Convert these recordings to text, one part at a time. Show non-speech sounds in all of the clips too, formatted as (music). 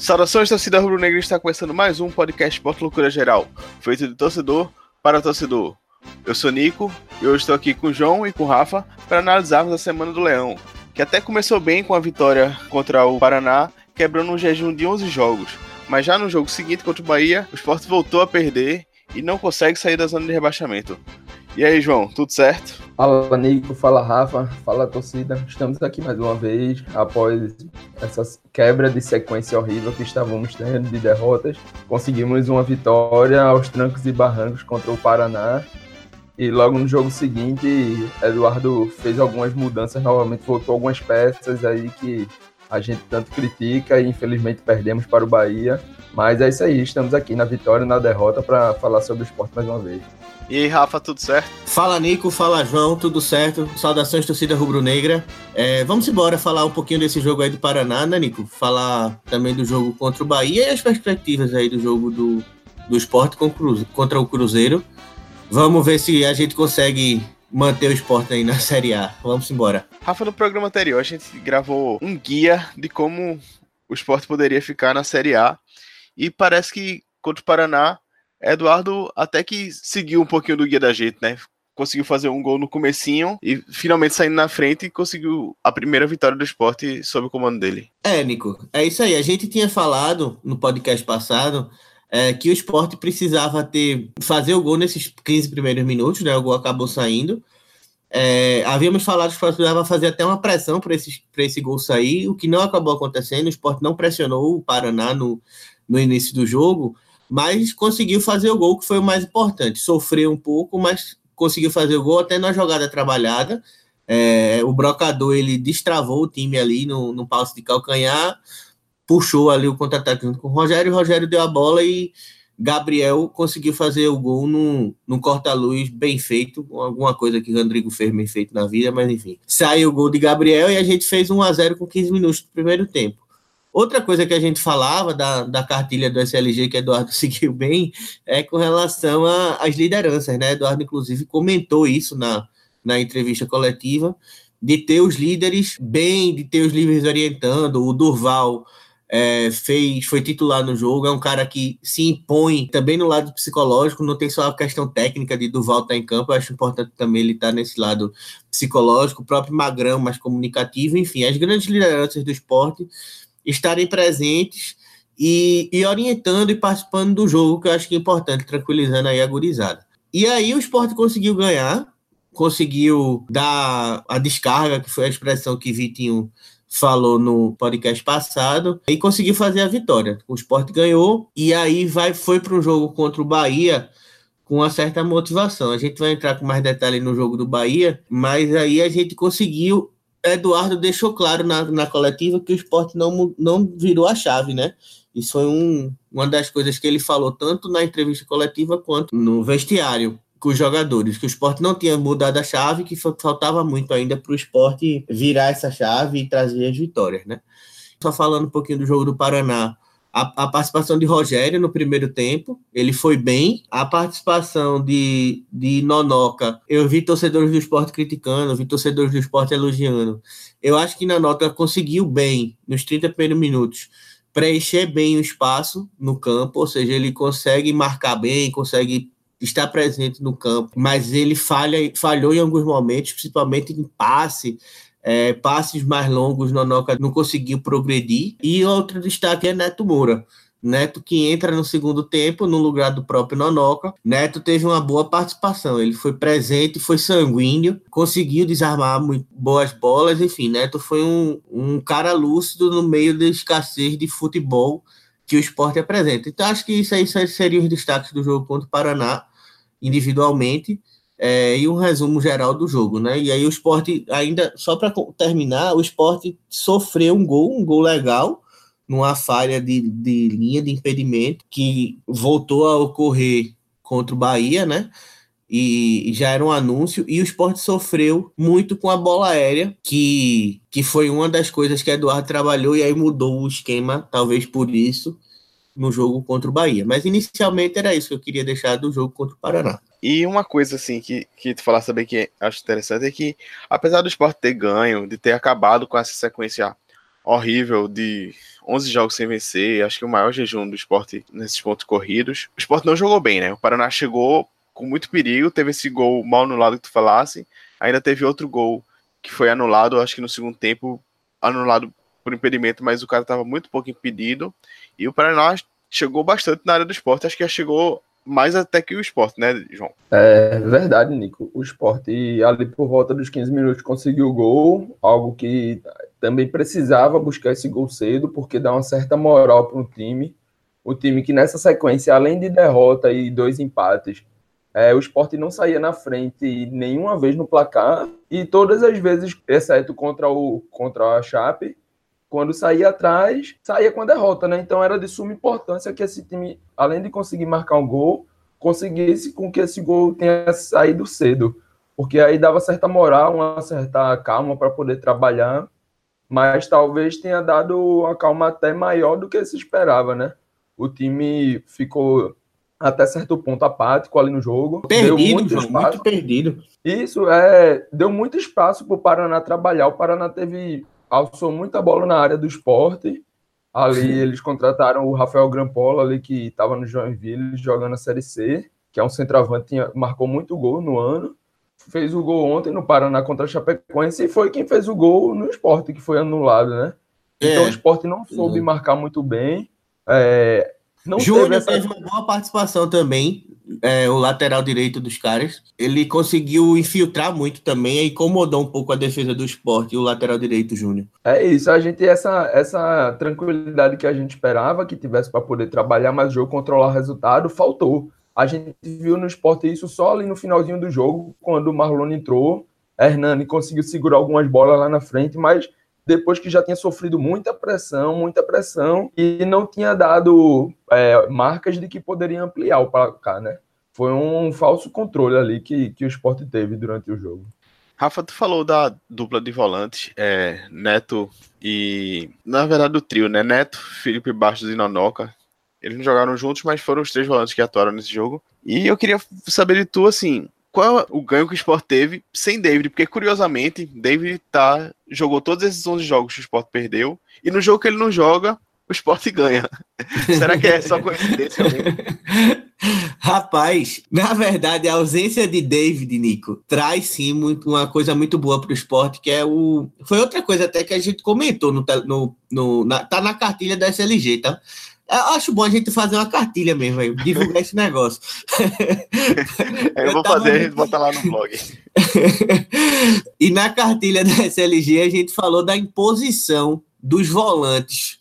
Saudações, torcida rubro-negra, está começando mais um podcast Porto Loucura Geral, feito de torcedor para torcedor. Eu sou Nico e hoje estou aqui com o João e com o Rafa para analisarmos a semana do Leão, que até começou bem com a vitória contra o Paraná, quebrando um jejum de 11 jogos. Mas já no jogo seguinte contra o Bahia, o Sport voltou a perder e não consegue sair da zona de rebaixamento. E aí, João, tudo certo? Fala, Nico, fala, Rafa, fala, torcida. Estamos aqui mais uma vez, após essa quebra de sequência horrível que estávamos tendo de derrotas. Conseguimos uma vitória aos trancos e barrancos contra o Paraná. E logo no jogo seguinte, Eduardo fez algumas mudanças novamente, voltou algumas peças aí que a gente tanto critica e infelizmente perdemos para o Bahia. Mas é isso aí, estamos aqui na vitória e na derrota para falar sobre o esporte mais uma vez. E aí, Rafa, tudo certo? Fala, Nico, fala, João, tudo certo? Saudações, torcida rubro-negra. É, vamos embora falar um pouquinho desse jogo aí do Paraná, né, Nico? Falar também do jogo contra o Bahia e as perspectivas aí do jogo do, do esporte contra o Cruzeiro. Vamos ver se a gente consegue manter o esporte aí na (laughs) Série A. Vamos embora. Rafa, no programa anterior a gente gravou um guia de como o esporte poderia ficar na Série A. E parece que contra o Paraná Eduardo até que seguiu um pouquinho do guia da gente, né? Conseguiu fazer um gol no comecinho e finalmente saindo na frente e conseguiu a primeira vitória do esporte sob o comando dele. É, Nico, é isso aí. A gente tinha falado no podcast passado é, que o esporte precisava ter fazer o gol nesses 15 primeiros minutos, né? O gol acabou saindo. É, havíamos falado que o esporte precisava fazer até uma pressão para esse, esse gol sair, o que não acabou acontecendo. O esporte não pressionou o Paraná no, no início do jogo mas conseguiu fazer o gol, que foi o mais importante. Sofreu um pouco, mas conseguiu fazer o gol até na jogada trabalhada. É, o brocador ele destravou o time ali no, no passo de calcanhar, puxou ali o contra-ataque junto com o Rogério, o Rogério deu a bola e Gabriel conseguiu fazer o gol num, num corta-luz bem feito, alguma coisa que o Rodrigo fez bem feito na vida, mas enfim. Saiu o gol de Gabriel e a gente fez 1 a 0 com 15 minutos do primeiro tempo. Outra coisa que a gente falava da, da cartilha do SLG, que Eduardo (laughs) seguiu bem, é com relação às lideranças, né? Eduardo, inclusive, comentou isso na, na entrevista coletiva, de ter os líderes bem, de ter os líderes orientando. O Durval é, fez, foi titular no jogo, é um cara que se impõe também no lado psicológico, não tem só a questão técnica de Durval estar tá em campo, eu acho importante também ele estar tá nesse lado psicológico, o próprio Magrão mais comunicativo, enfim, as grandes lideranças do esporte estarem presentes e, e, orientando e participando do jogo, que eu acho que é importante, tranquilizando aí a gurizada. E aí o esporte conseguiu ganhar, conseguiu dar a descarga, que foi a expressão que Vitinho falou no podcast passado, e conseguiu fazer a vitória. O esporte ganhou, e aí vai, foi para um jogo contra o Bahia com uma certa motivação. A gente vai entrar com mais detalhes no jogo do Bahia, mas aí a gente conseguiu Eduardo deixou claro na, na coletiva que o esporte não, não virou a chave, né? Isso foi um, uma das coisas que ele falou tanto na entrevista coletiva quanto no vestiário com os jogadores, que o esporte não tinha mudado a chave, que faltava muito ainda para o esporte virar essa chave e trazer as vitórias, né? Só falando um pouquinho do jogo do Paraná, a, a, participação de Rogério no primeiro tempo, ele foi bem. A participação de, de Nonoca, eu vi torcedores do esporte criticando, vi torcedores do esporte elogiando. Eu acho que Nonoca conseguiu bem, nos 30 primeiros minutos, preencher bem o espaço no campo, ou seja, ele consegue marcar bem, consegue estar presente no campo, mas ele falha, falhou em alguns momentos, principalmente em passe, é, passes mais longos, Nonoca não conseguiu progredir. E outro destaque é Neto Moura. Neto que entra no segundo tempo no lugar do próprio Nonoca. Neto teve uma boa participação, ele foi presente, foi sanguíneo, conseguiu desarmar muito boas bolas, enfim, Neto foi um, um cara lúcido no meio da escassez de futebol que o esporte apresenta. Então acho que isso aí seriam os destaques do jogo contra o Paraná, individualmente é, e um resumo geral do jogo, né? E aí o esporte, ainda, só para terminar, o esporte sofreu um gol, um gol legal, numa falha de, de linha de impedimento, que voltou a ocorrer contra o Bahia, né? E já era um anúncio, e o esporte sofreu muito com a bola aérea, que, que foi uma das coisas que Eduardo trabalhou, e aí mudou o esquema, talvez por isso, no jogo contra o Bahia. Mas inicialmente era isso que eu queria deixar do jogo contra o Paraná. E uma coisa assim que, que tu falasse também que acho interessante é que, apesar do esporte ter ganho, de ter acabado com essa sequência horrível de 11 jogos sem vencer, acho que o maior jejum do esporte nesses pontos corridos. O esporte não jogou bem, né? O Paraná chegou com muito perigo, teve esse gol mal anulado que tu falasse, ainda teve outro gol que foi anulado, acho que no segundo tempo, anulado por impedimento, mas o cara estava muito pouco impedido. E o Paraná chegou bastante na área do esporte, acho que já chegou mais até que o esporte, né, João? É verdade, Nico. O esporte ali por volta dos 15 minutos conseguiu o gol, algo que também precisava buscar esse gol cedo, porque dá uma certa moral para o time. O time que nessa sequência, além de derrota e dois empates, é, o esporte não saía na frente nenhuma vez no placar, e todas as vezes, exceto contra, o, contra a Chape, quando saía atrás, saía com a derrota, né? Então era de suma importância que esse time, além de conseguir marcar um gol, conseguisse com que esse gol tenha saído cedo, porque aí dava certa moral, uma certa calma para poder trabalhar, mas talvez tenha dado uma calma até maior do que se esperava, né? O time ficou até certo ponto apático ali no jogo. Perdido, deu muito, João, muito perdido. Isso, é, deu muito espaço para o Paraná trabalhar. O Paraná teve alçou muita bola na área do esporte. Ali eles contrataram o Rafael Grampola, ali que estava no Joinville jogando a Série C, que é um centroavante, tinha, marcou muito gol no ano. Fez o gol ontem no Paraná contra a Chapecoense e foi quem fez o gol no esporte, que foi anulado, né? É. Então o esporte não soube marcar muito bem. É, não Júnior teve, essa... teve uma boa participação também, é, o lateral direito dos caras. Ele conseguiu infiltrar muito também e incomodou um pouco a defesa do esporte, o lateral direito, Júnior. É isso, a gente essa, essa tranquilidade que a gente esperava que tivesse para poder trabalhar mais o jogo, controlar o resultado, faltou. A gente viu no esporte isso só ali no finalzinho do jogo, quando o Marlon entrou. Hernani conseguiu segurar algumas bolas lá na frente, mas depois que já tinha sofrido muita pressão, muita pressão, e não tinha dado é, marcas de que poderia ampliar o placar, né? Foi um falso controle ali que, que o esporte teve durante o jogo. Rafa, tu falou da dupla de volantes, é, Neto e. Na verdade, do trio, né? Neto, Felipe Bastos e Nonoca. Eles não jogaram juntos, mas foram os três volantes que atuaram nesse jogo. E eu queria saber de tu, assim, qual é o ganho que o Sport teve sem David, porque curiosamente, David tá, jogou todos esses 11 jogos que o Sport perdeu, e no jogo que ele não joga, o Sport (laughs) ganha. Será que é só coincidência? (laughs) Rapaz, na verdade, a ausência de David, Nico, traz sim muito, uma coisa muito boa para o esporte, que é o. Foi outra coisa até que a gente comentou no, no, no na, tá na cartilha da SLG, tá? Eu acho bom a gente fazer uma cartilha mesmo, aí, divulgar esse negócio. (laughs) eu, eu vou fazer, a gente bota lá no blog. (laughs) e na cartilha da SLG a gente falou da imposição dos volantes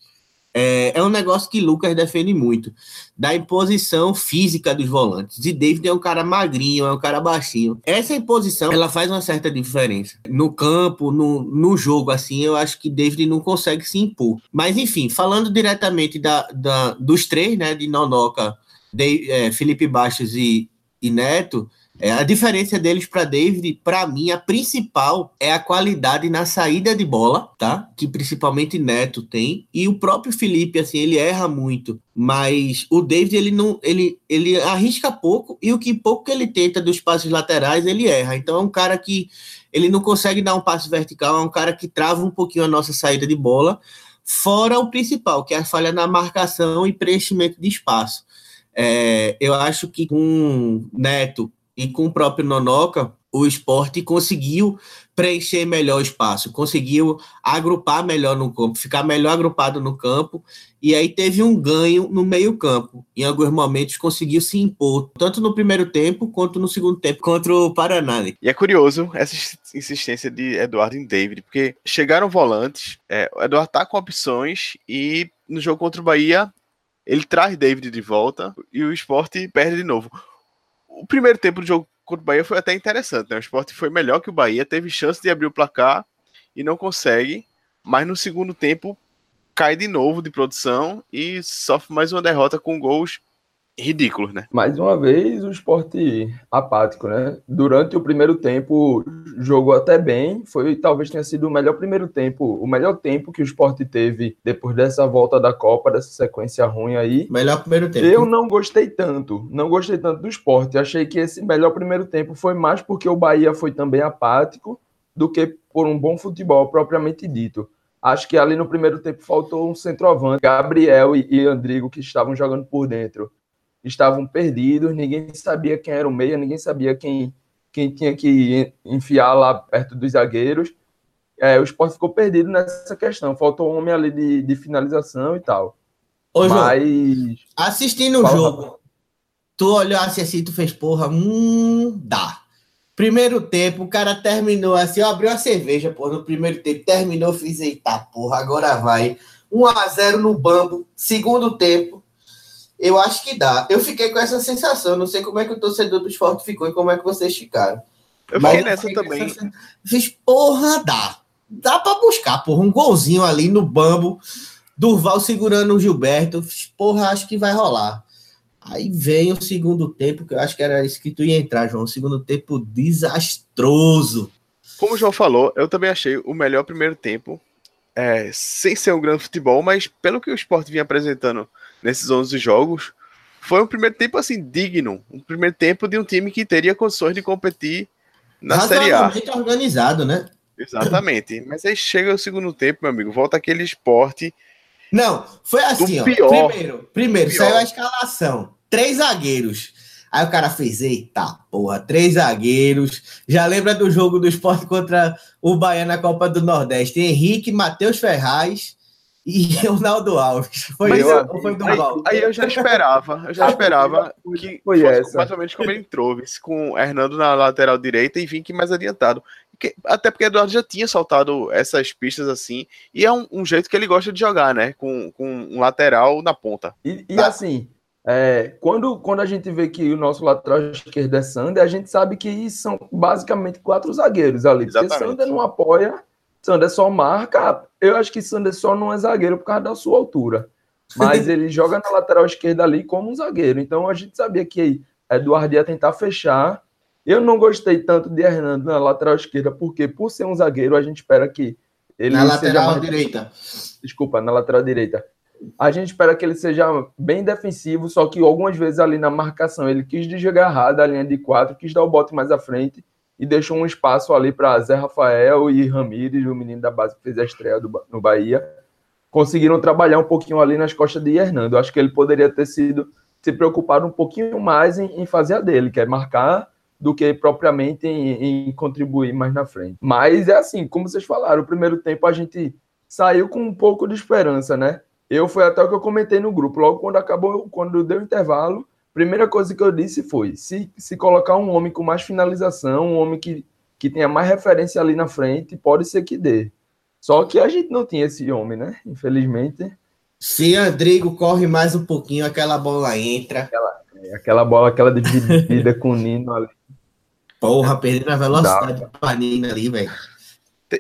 é, é, um negócio que Lucas defende muito, da imposição física dos volantes. E David é um cara magrinho, é um cara baixinho. Essa imposição, ela faz uma certa diferença. No campo, no, no jogo, assim, eu acho que David não consegue se impor. Mas, enfim, falando diretamente da, da dos três, né, de Nonoca, de, é, Felipe Baixos e, e Neto, é, a diferença deles para David, para mim, a principal é a qualidade na saída de bola, tá? Que principalmente Neto tem. E o próprio Felipe, assim, ele erra muito. Mas o David, ele não. Ele, ele arrisca pouco e o que pouco que ele tenta dos passes laterais, ele erra. Então é um cara que ele não consegue dar um passe vertical, é um cara que trava um pouquinho a nossa saída de bola. Fora o principal, que é a falha na marcação e preenchimento de espaço. É, eu acho que com Neto e com o próprio Nonoca, o esporte conseguiu preencher melhor o espaço, conseguiu agrupar melhor no campo, ficar melhor agrupado no campo, e aí teve um ganho no meio-campo. Em alguns momentos conseguiu se impor, tanto no primeiro tempo quanto no segundo tempo contra o Paraná. E é curioso essa insistência de Eduardo em David, porque chegaram volantes, é, o Eduardo tá com opções e no jogo contra o Bahia ele traz David de volta e o esporte perde de novo o primeiro tempo do jogo contra o Bahia foi até interessante, né? O esporte foi melhor que o Bahia, teve chance de abrir o placar e não consegue, mas no segundo tempo cai de novo de produção e sofre mais uma derrota com gols ridículos, né? Mais uma vez, o esporte apático, né? Durante o primeiro tempo, jogou até bem. Foi talvez tenha sido o melhor primeiro tempo, o melhor tempo que o esporte teve depois dessa volta da Copa, dessa sequência ruim aí. Melhor primeiro tempo. Eu não gostei tanto, não gostei tanto do esporte. Achei que esse melhor primeiro tempo foi mais porque o Bahia foi também apático do que por um bom futebol propriamente dito. Acho que ali no primeiro tempo faltou um centroavante. Gabriel e, e Andrigo, que estavam jogando por dentro, estavam perdidos. Ninguém sabia quem era o meia, ninguém sabia quem, quem tinha que enfiar lá perto dos zagueiros. É, o esporte ficou perdido nessa questão. Faltou um homem ali de, de finalização e tal. Ô, Mas. João, assistindo o jogo, tu olhasse assim, tu fez, porra, hum, dá. Primeiro tempo, o cara terminou assim, abriu a cerveja, porra, no primeiro tempo, terminou, fiz, eita, porra, agora vai. 1 a 0 no bambo, segundo tempo, eu acho que dá. Eu fiquei com essa sensação, não sei como é que o torcedor do esporte ficou e como é que vocês ficaram. Eu fiquei nessa também. Essa... Fiz, porra, dá. Dá pra buscar, porra, um golzinho ali no bambo, Durval segurando o Gilberto, fiz, porra, acho que vai rolar. Aí vem o segundo tempo, que eu acho que era isso que tu ia entrar, João. O segundo tempo desastroso. Como o João falou, eu também achei o melhor primeiro tempo, é, sem ser um grande futebol, mas pelo que o esporte vinha apresentando nesses 11 jogos, foi um primeiro tempo assim digno. Um primeiro tempo de um time que teria condições de competir na Série A. organizado, né? Exatamente. Mas aí chega o segundo tempo, meu amigo, volta aquele esporte. Não, foi assim, ó. Pior, primeiro, primeiro pior. saiu a escalação três zagueiros. Aí o cara fez, eita porra, três zagueiros. Já lembra do jogo do esporte contra o Bahia na Copa do Nordeste? Henrique, Matheus Ferraz e (laughs) Ronaldo Alves. Foi isso ou foi do aí, aí eu já esperava, eu já esperava que (laughs) foi essa. mais ou menos como ele entrou, com Hernando na lateral direita e Vink mais adiantado. Até porque Eduardo já tinha soltado essas pistas assim, e é um, um jeito que ele gosta de jogar, né? Com, com um lateral na ponta. E, e tá. assim, é, quando, quando a gente vê que o nosso lateral esquerdo é Sander, a gente sabe que são basicamente quatro zagueiros ali. Exatamente. Porque Sander não apoia, Sander só marca. Eu acho que Sander só não é zagueiro por causa da sua altura. Mas (laughs) ele joga na lateral esquerda ali como um zagueiro. Então a gente sabia que Eduardo ia tentar fechar. Eu não gostei tanto de Hernando na lateral esquerda, porque por ser um zagueiro, a gente espera que ele. Na lateral mais... direita. Desculpa, na lateral direita a gente espera que ele seja bem defensivo, só que algumas vezes ali na marcação ele quis desgarrar da linha de quatro, quis dar o bote mais à frente e deixou um espaço ali para Zé Rafael e Ramires, o menino da base que fez a estreia do, no Bahia. Conseguiram trabalhar um pouquinho ali nas costas de Hernando. Acho que ele poderia ter sido se preocupado um pouquinho mais em, em fazer a dele, que é marcar do que propriamente em, em contribuir mais na frente. Mas é assim, como vocês falaram, o primeiro tempo a gente saiu com um pouco de esperança, né? Eu foi até o que eu comentei no grupo. Logo quando acabou, quando deu intervalo, primeira coisa que eu disse foi: se, se colocar um homem com mais finalização, um homem que, que tenha mais referência ali na frente, pode ser que dê. Só que a gente não tinha esse homem, né? Infelizmente. Se Andrigo corre mais um pouquinho, aquela bola entra. Aquela, é, aquela bola, aquela dividida (laughs) com o Nino ali. Porra, perdendo a velocidade do Panina ali, velho.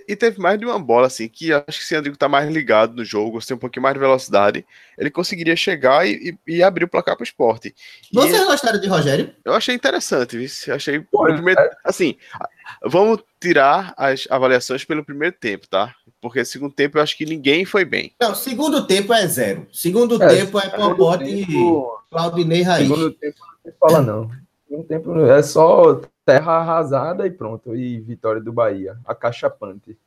E teve mais de uma bola, assim, que acho que se o Andrigo tá mais ligado no jogo, se tem um pouquinho mais de velocidade, ele conseguiria chegar e, e, e abrir o placar pro esporte. Vocês gostaram de Rogério? Eu achei interessante, viu? Achei. Pô, primeiro, é... Assim, vamos tirar as avaliações pelo primeiro tempo, tá? Porque segundo tempo eu acho que ninguém foi bem. Não, segundo tempo é zero. Segundo é, tempo é Popote e Claudinei Raiz. Segundo tempo não fala, não. Segundo tempo é só terra arrasada e pronto. E vitória do Bahia. A cachapante.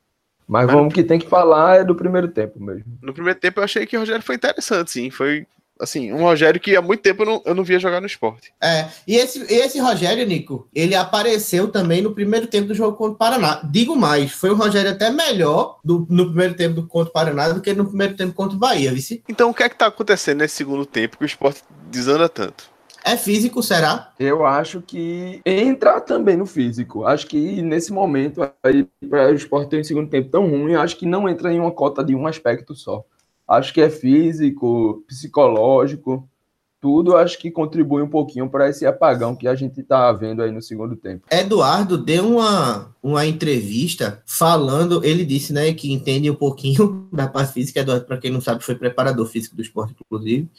Mas, Mas vamos que tem que falar é do primeiro tempo mesmo. No primeiro tempo eu achei que o Rogério foi interessante, sim. Foi assim, um Rogério que há muito tempo eu não, eu não via jogar no esporte. É, e esse, esse Rogério, Nico, ele apareceu também no primeiro tempo do jogo contra o Paraná. Digo mais, foi um Rogério até melhor do, no primeiro tempo do contra o Paraná do que no primeiro tempo contra o Bahia, vice? Então o que é que tá acontecendo nesse segundo tempo que o esporte desanda tanto? É físico, será? Eu acho que entra também no físico. Acho que nesse momento, aí, para o esporte ter um segundo tempo tão ruim, acho que não entra em uma cota de um aspecto só. Acho que é físico, psicológico, tudo acho que contribui um pouquinho para esse apagão que a gente está vendo aí no segundo tempo. Eduardo deu uma, uma entrevista falando, ele disse né, que entende um pouquinho (laughs) da parte física. Eduardo, para quem não sabe, foi preparador físico do esporte, inclusive.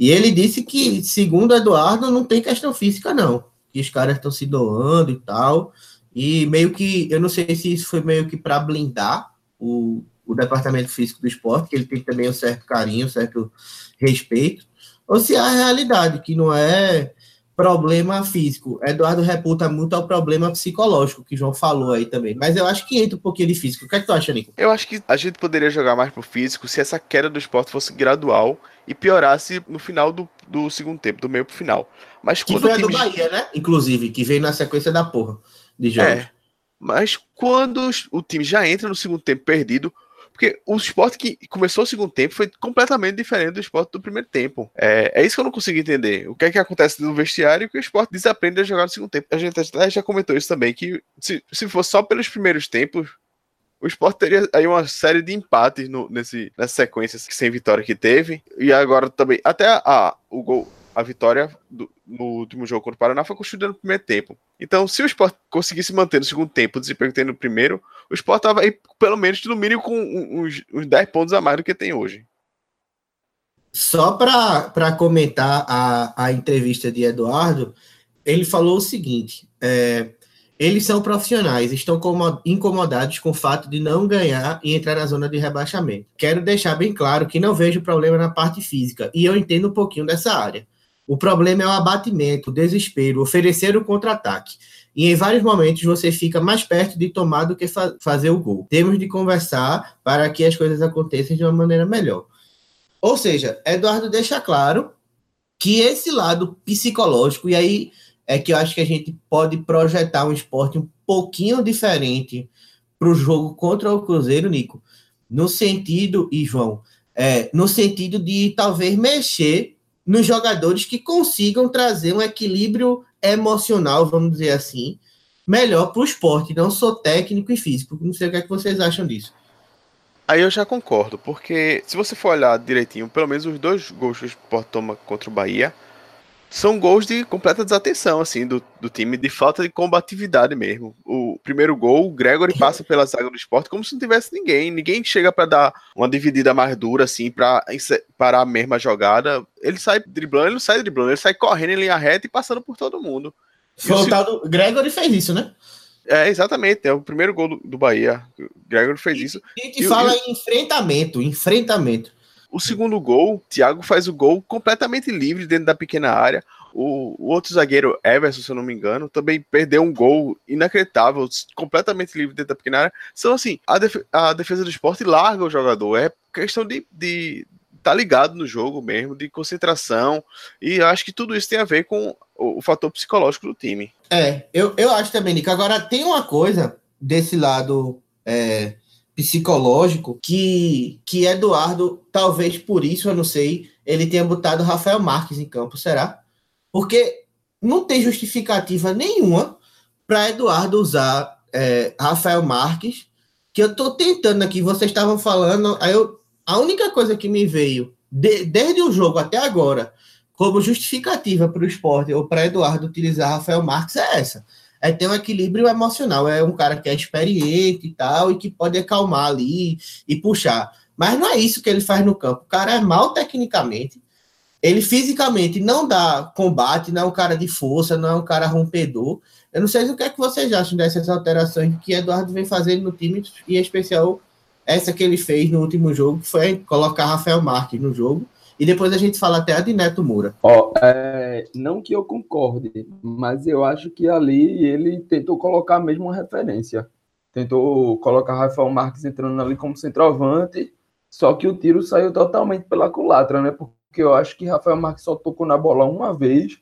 E ele disse que, segundo Eduardo, não tem questão física, não. Que os caras estão se doando e tal. E meio que, eu não sei se isso foi meio que para blindar o, o departamento físico do esporte, que ele tem também um certo carinho, um certo respeito, ou se é a realidade, que não é problema físico. Eduardo reputa muito ao problema psicológico, que o João falou aí também. Mas eu acho que entra um pouquinho de físico. O que é que tu acha, Nico? Eu acho que a gente poderia jogar mais pro físico se essa queda do esporte fosse gradual e piorasse no final do, do segundo tempo, do meio pro final. Mas que foi a time... do Bahia, né? Inclusive, que veio na sequência da porra de jogos. É, mas quando o time já entra no segundo tempo perdido, porque o esporte que começou o segundo tempo foi completamente diferente do esporte do primeiro tempo. É, é isso que eu não consigo entender. O que é que acontece no vestiário que o esporte desaprende a jogar no segundo tempo. A gente até já comentou isso também, que se, se fosse só pelos primeiros tempos, o Sport teria aí uma série de empates no, nesse, nessa sequência sem vitória que teve. E agora também, até a, o gol, a vitória do, no último jogo contra o Paraná foi construída no primeiro tempo. Então, se o Sport conseguisse manter no segundo tempo o desempenho no primeiro, o Sport estava aí, pelo menos, no mínimo, com uns, uns 10 pontos a mais do que tem hoje. Só para comentar a, a entrevista de Eduardo, ele falou o seguinte: é, eles são profissionais, estão incomodados com o fato de não ganhar e entrar na zona de rebaixamento. Quero deixar bem claro que não vejo problema na parte física, e eu entendo um pouquinho dessa área. O problema é o abatimento, o desespero, oferecer o contra-ataque. E em vários momentos você fica mais perto de tomar do que fa fazer o gol. Temos de conversar para que as coisas aconteçam de uma maneira melhor. Ou seja, Eduardo deixa claro que esse lado psicológico, e aí é que eu acho que a gente pode projetar um esporte um pouquinho diferente para o jogo contra o Cruzeiro, Nico, no sentido, e João, é, no sentido de talvez mexer nos jogadores que consigam trazer um equilíbrio emocional, vamos dizer assim, melhor para o esporte, não sou técnico e físico. Não sei o que, é que vocês acham disso. Aí eu já concordo, porque se você for olhar direitinho, pelo menos os dois gols que o Sport toma contra o Bahia são gols de completa desatenção, assim, do, do time, de falta de combatividade mesmo. O primeiro gol, o Gregory (laughs) passa pela zaga do esporte como se não tivesse ninguém. Ninguém chega para dar uma dividida mais dura, assim, para parar a mesma jogada. Ele sai driblando, ele não sai driblando, ele sai correndo em linha reta e passando por todo mundo. Foi o tal do Gregory fez isso, né? É, exatamente. É o primeiro gol do, do Bahia. O Gregory fez isso. E que fala em enfrentamento, enfrentamento. O segundo gol, Thiago faz o gol completamente livre dentro da pequena área. O, o, outro zagueiro, Everson, se eu não me engano, também perdeu um gol inacreditável, completamente livre dentro da pequena área. Então, assim, a, def a defesa do esporte larga o jogador. É questão de, de tá ligado no jogo mesmo, de concentração. E acho que tudo isso tem a ver com o, o fator psicológico do time. É, eu, eu acho também, Nico. Agora, tem uma coisa desse lado é, psicológico que, que Eduardo, talvez por isso, eu não sei, ele tenha botado Rafael Marques em campo, será? Porque não tem justificativa nenhuma para Eduardo usar é, Rafael Marques, que eu estou tentando aqui, vocês estavam falando, aí eu, a única coisa que me veio, de, desde o jogo até agora, como justificativa para o esporte ou para Eduardo utilizar Rafael Marques é essa é ter um equilíbrio emocional. É um cara que é experiente e tal, e que pode acalmar ali e puxar. Mas não é isso que ele faz no campo. O cara é mal tecnicamente. Ele fisicamente não dá combate, não é um cara de força, não é um cara rompedor. Eu não sei o que é que vocês acham dessas alterações que Eduardo vem fazendo no time, e em especial essa que ele fez no último jogo, que foi colocar Rafael Marques no jogo e depois a gente fala até a de Neto Moura. Ó, é, não que eu concorde, mas eu acho que ali ele tentou colocar mesmo uma referência. Tentou colocar Rafael Marques entrando ali como centroavante, só que o tiro saiu totalmente pela culatra, né? Porque eu acho que Rafael Marques só tocou na bola uma vez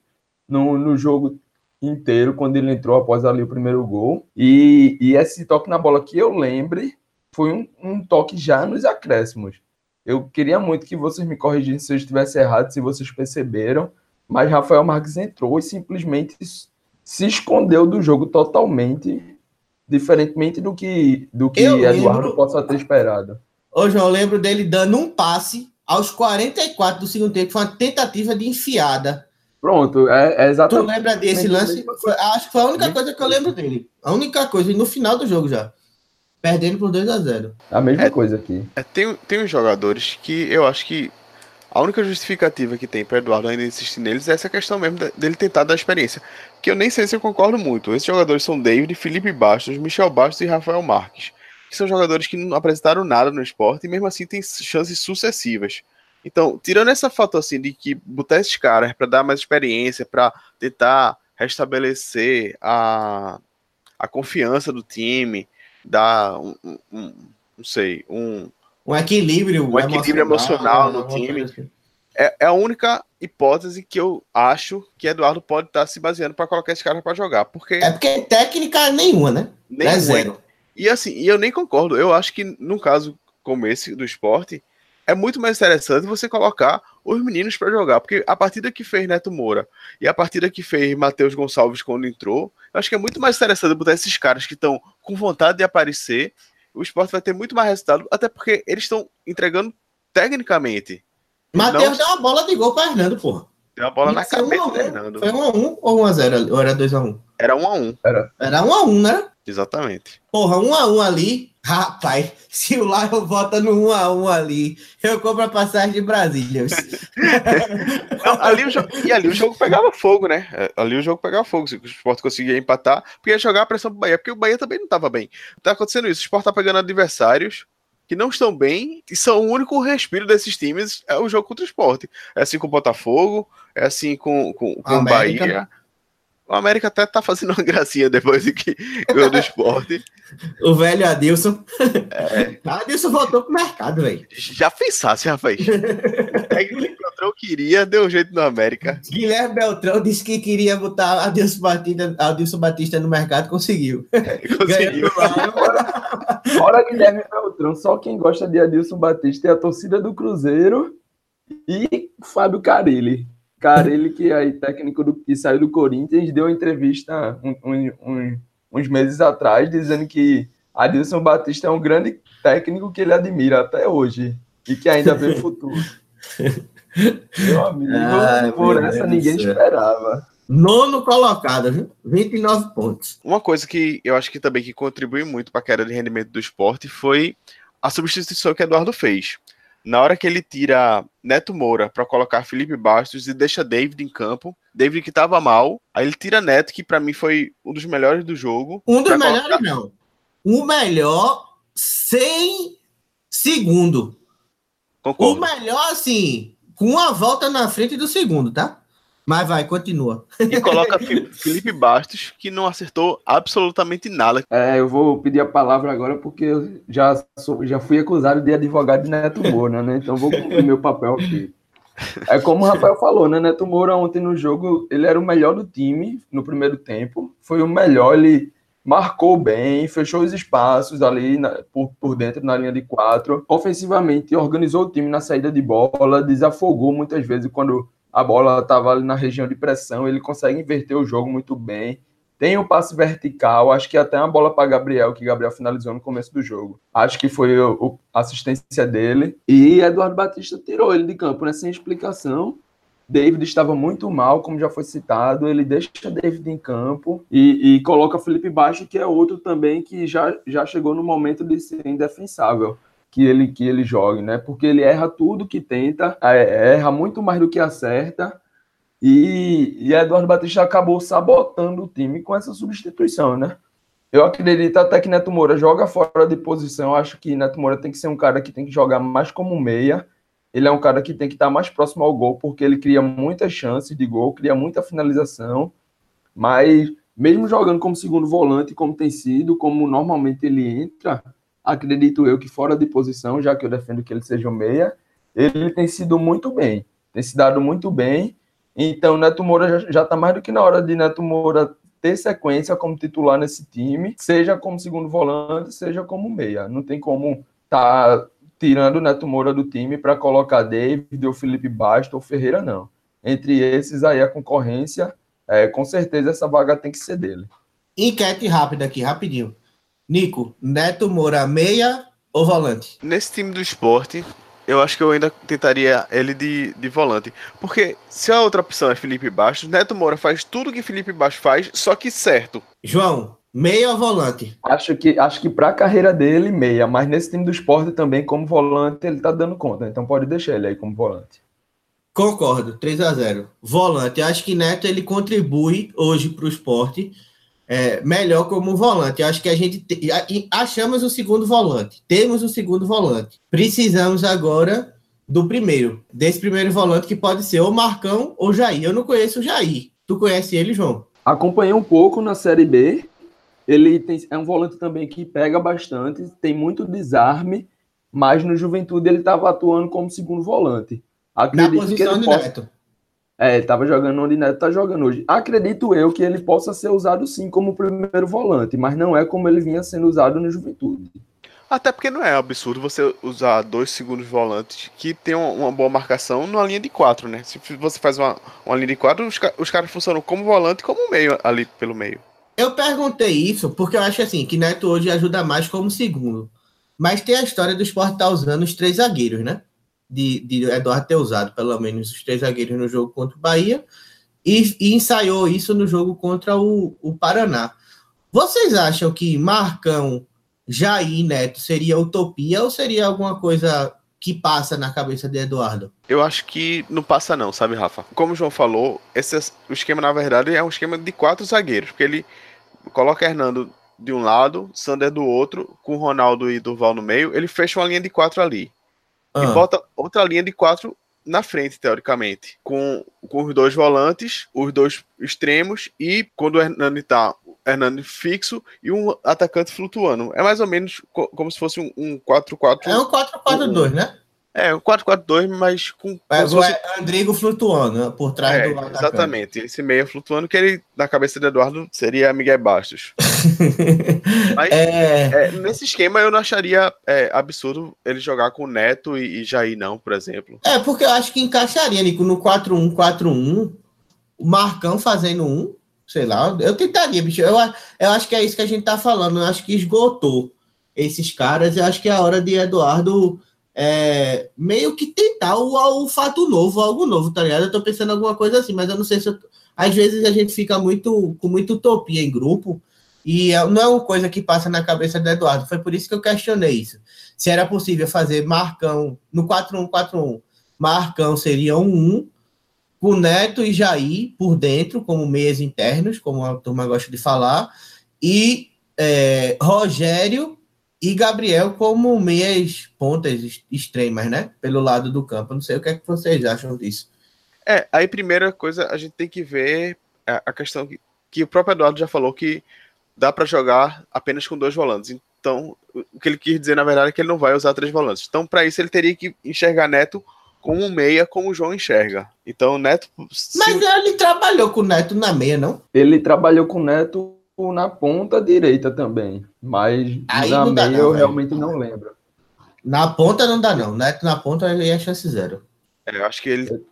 no, no jogo inteiro, quando ele entrou após ali o primeiro gol. E, e esse toque na bola que eu lembre foi um, um toque já nos acréscimos. Eu queria muito que vocês me corrigissem se eu estivesse errado, se vocês perceberam, mas Rafael Marques entrou e simplesmente se escondeu do jogo totalmente, diferentemente do que, do que Eduardo lembro... possa ter esperado. Hoje eu lembro dele dando um passe aos 44 do segundo tempo, foi uma tentativa de enfiada. Pronto, é, é exatamente. Tu lembra desse lance? Foi, acho que foi a única coisa que eu lembro dele. A única coisa, e no final do jogo já. Perdendo por 2 a 0 A mesma é, coisa aqui. É, tem, tem uns jogadores que eu acho que a única justificativa que tem para Eduardo ainda insistir neles é essa questão mesmo dele tentar dar experiência. Que eu nem sei se eu concordo muito. Esses jogadores são David, Felipe Bastos, Michel Bastos e Rafael Marques. Que são jogadores que não apresentaram nada no esporte e mesmo assim têm chances sucessivas. Então, tirando essa foto assim de que botar esses caras para dar mais experiência, para tentar restabelecer a, a confiança do time, dar um, um, um não sei, um um equilíbrio, um equilíbrio emocional, no time. Assim. É, é, a única hipótese que eu acho que Eduardo pode estar se baseando para colocar esse cara para jogar, porque é porque técnica nenhuma, né? Nem é zero. E assim, e eu nem concordo. Eu acho que num caso como esse do esporte, é muito mais interessante você colocar os meninos para jogar, porque a partida que fez Neto Moura e a partida que fez Matheus Gonçalves quando entrou, eu acho que é muito mais interessante botar esses caras que estão com vontade de aparecer. O esporte vai ter muito mais resultado, até porque eles estão entregando tecnicamente. Matheus deu uma bola de gol para Hernando, porra. Deu uma bola na cabeça um do Hernando. Foi 1x1 ou 1x0? Ou era 2x1? Era 1x1. Era 1x1, né? Exatamente. Porra, 1x1 ali Rapaz, se o Lion vota no 1 a 1 ali, eu compro a passagem de Brasília. Não, (laughs) ali o jogo, e ali o jogo pegava fogo, né? Ali o jogo pegava fogo. Se o Sport conseguia empatar, porque ia jogar a pressão pro Bahia, porque o Bahia também não estava bem. Tá acontecendo isso. O Sport tá pegando adversários que não estão bem e são o único respiro desses times é o jogo contra o esporte. É assim com o Botafogo, é assim com, com, com o Bahia. O América até tá fazendo uma gracinha depois de que ganhou do esporte. o velho Adilson. É. (laughs) Adilson voltou pro mercado, velho. Já pensasse, rapaz. (laughs) é que o Beltrão queria, deu um jeito no América. Guilherme Beltrão disse que queria botar Adilson Batista, Adilson Batista no mercado, conseguiu. É, conseguiu. Fora Guilherme Beltrão, só quem gosta de Adilson Batista é a torcida do Cruzeiro e Fábio Carilli. Cara, ele que é técnico do, que saiu do Corinthians, deu uma entrevista um, um, um, uns meses atrás, dizendo que Adilson Batista é um grande técnico que ele admira até hoje e que ainda vê (laughs) futuro. Meu amigo, Ai, por meu essa Deus ninguém esperava. Nono colocado, viu? 29 pontos. Uma coisa que eu acho que também que contribui muito para a queda de rendimento do esporte foi a substituição que Eduardo fez na hora que ele tira Neto Moura para colocar Felipe Bastos e deixa David em campo, David que tava mal, aí ele tira Neto, que para mim foi um dos melhores do jogo. Um dos melhores, colocar... não. O melhor sem segundo. Concordo. O melhor, assim, com a volta na frente do segundo, tá? Mas vai, continua. E coloca (laughs) Felipe Bastos, que não acertou absolutamente nada. É, eu vou pedir a palavra agora porque eu já, sou, já fui acusado de advogado de Neto Moura, né? Então vou cumprir meu papel aqui. É como o Rafael falou, né? Neto Moura ontem no jogo, ele era o melhor do time no primeiro tempo. Foi o melhor, ele marcou bem, fechou os espaços ali na, por, por dentro na linha de quatro. Ofensivamente, organizou o time na saída de bola, desafogou muitas vezes quando a bola estava ali na região de pressão, ele consegue inverter o jogo muito bem. Tem o um passe vertical, acho que até uma bola para Gabriel, que Gabriel finalizou no começo do jogo. Acho que foi a assistência dele. E Eduardo Batista tirou ele de campo, né? Sem explicação. David estava muito mal, como já foi citado. Ele deixa David em campo e, e coloca Felipe Baixo, que é outro também que já, já chegou no momento de ser indefensável que ele, que ele jogue, né? Porque ele erra tudo que tenta, é, erra muito mais do que acerta. E, e Eduardo Batista acabou sabotando o time com essa substituição, né? Eu acredito até que Neto Moura joga fora de posição. Eu acho que Neto Moura tem que ser um cara que tem que jogar mais como meia. Ele é um cara que tem que estar mais próximo ao gol, porque ele cria muitas chances de gol, cria muita finalização. Mas, mesmo jogando como segundo volante, como tem sido, como normalmente ele entra, acredito eu que fora de posição, já que eu defendo que ele seja o meia, ele tem sido muito bem, tem se dado muito bem. Então, Neto Moura já está mais do que na hora de Neto Moura ter sequência como titular nesse time, seja como segundo volante, seja como meia. Não tem como tá tirando o Neto Moura do time para colocar David ou Felipe Bastos ou Ferreira, não. Entre esses aí a concorrência, é, com certeza essa vaga tem que ser dele. Enquete rápida aqui, rapidinho. Nico, Neto Moura, meia ou volante? Nesse time do esporte, eu acho que eu ainda tentaria ele de, de volante. Porque se a outra opção é Felipe Bastos, Neto Moura faz tudo que Felipe Bastos faz, só que certo. João, meia ou volante? Acho que, acho que para a carreira dele, meia. Mas nesse time do esporte também, como volante, ele tá dando conta. Então pode deixar ele aí como volante. Concordo, 3 a 0 Volante, acho que Neto ele contribui hoje para o esporte é, melhor como volante. Eu acho que a gente te, achamos o segundo volante, temos o segundo volante. Precisamos agora do primeiro, desse primeiro volante que pode ser ou Marcão ou Jair. Eu não conheço o Jair. Tu conhece ele, João? Acompanhei um pouco na Série B. Ele tem, é um volante também que pega bastante, tem muito desarme, mas no Juventude ele estava atuando como segundo volante. Acredito na posição de possa... Neto. É, ele estava jogando onde Neto está jogando hoje. Acredito eu que ele possa ser usado sim como primeiro volante, mas não é como ele vinha sendo usado no Juventude. Até porque não é absurdo você usar dois segundos volantes que tem uma boa marcação numa linha de quatro, né? Se você faz uma, uma linha de quatro, os, os caras funcionam como volante e como meio ali pelo meio. Eu perguntei isso porque eu acho assim que Neto hoje ajuda mais como segundo. Mas tem a história do esporte estar tá usando os três zagueiros, né? De, de Eduardo ter usado pelo menos os três zagueiros no jogo contra o Bahia e, e ensaiou isso no jogo contra o, o Paraná. Vocês acham que Marcão Jair Neto seria utopia ou seria alguma coisa que passa na cabeça de Eduardo? Eu acho que não passa não, sabe, Rafa? Como o João falou, esse, o esquema, na verdade, é um esquema de quatro zagueiros, porque ele coloca Hernando de um lado, Sander do outro, com Ronaldo e Durval no meio, ele fecha uma linha de quatro ali. Ah. E bota outra linha de quatro na frente, teoricamente, com, com os dois volantes, os dois extremos, e quando o Hernani tá Hernani fixo e um atacante flutuando. É mais ou menos co como se fosse um 4-4. Um é um 4-4-2, né? É, um 4-4-2, mas com. Mas o fosse... Andrigo flutuando né? por trás é, do atacante. Exatamente, esse meia flutuando, que ele, na cabeça de Eduardo, seria Miguel Bastos. (laughs) mas é... É, nesse esquema eu não acharia é, absurdo ele jogar com Neto e, e Jair, não, por exemplo. É, porque eu acho que encaixaria, Nico, no 4-1-4-1, o Marcão fazendo um, sei lá, eu tentaria, bicho. Eu, eu acho que é isso que a gente tá falando. Eu acho que esgotou esses caras. Eu acho que é a hora de Eduardo é, meio que tentar o, o fato novo, algo novo, tá ligado? Eu tô pensando em alguma coisa assim, mas eu não sei se eu, às vezes a gente fica muito com muita utopia em grupo e é, não é uma coisa que passa na cabeça do Eduardo. Foi por isso que eu questionei isso. Se era possível fazer Marcão no 4-1-4-1, Marcão seria um 1, com Neto e Jair por dentro, como meias internos, como a turma gosta de falar, e é, Rogério e Gabriel como meias pontas extremas, né? Pelo lado do campo. Não sei o que é que vocês acham disso. É, aí primeira coisa a gente tem que ver a questão que, que o próprio Eduardo já falou que dá para jogar apenas com dois volantes. Então, o que ele quis dizer na verdade é que ele não vai usar três volantes. Então, para isso ele teria que enxergar Neto como um meia, como o João enxerga. Então, o Neto. Se... Mas ele trabalhou com o Neto na meia, não? Ele trabalhou com o Neto na ponta direita também, mas Aí na meia não, eu realmente não lembro. Na ponta não dá não, Neto na ponta ele é chance zero. É, eu acho que ele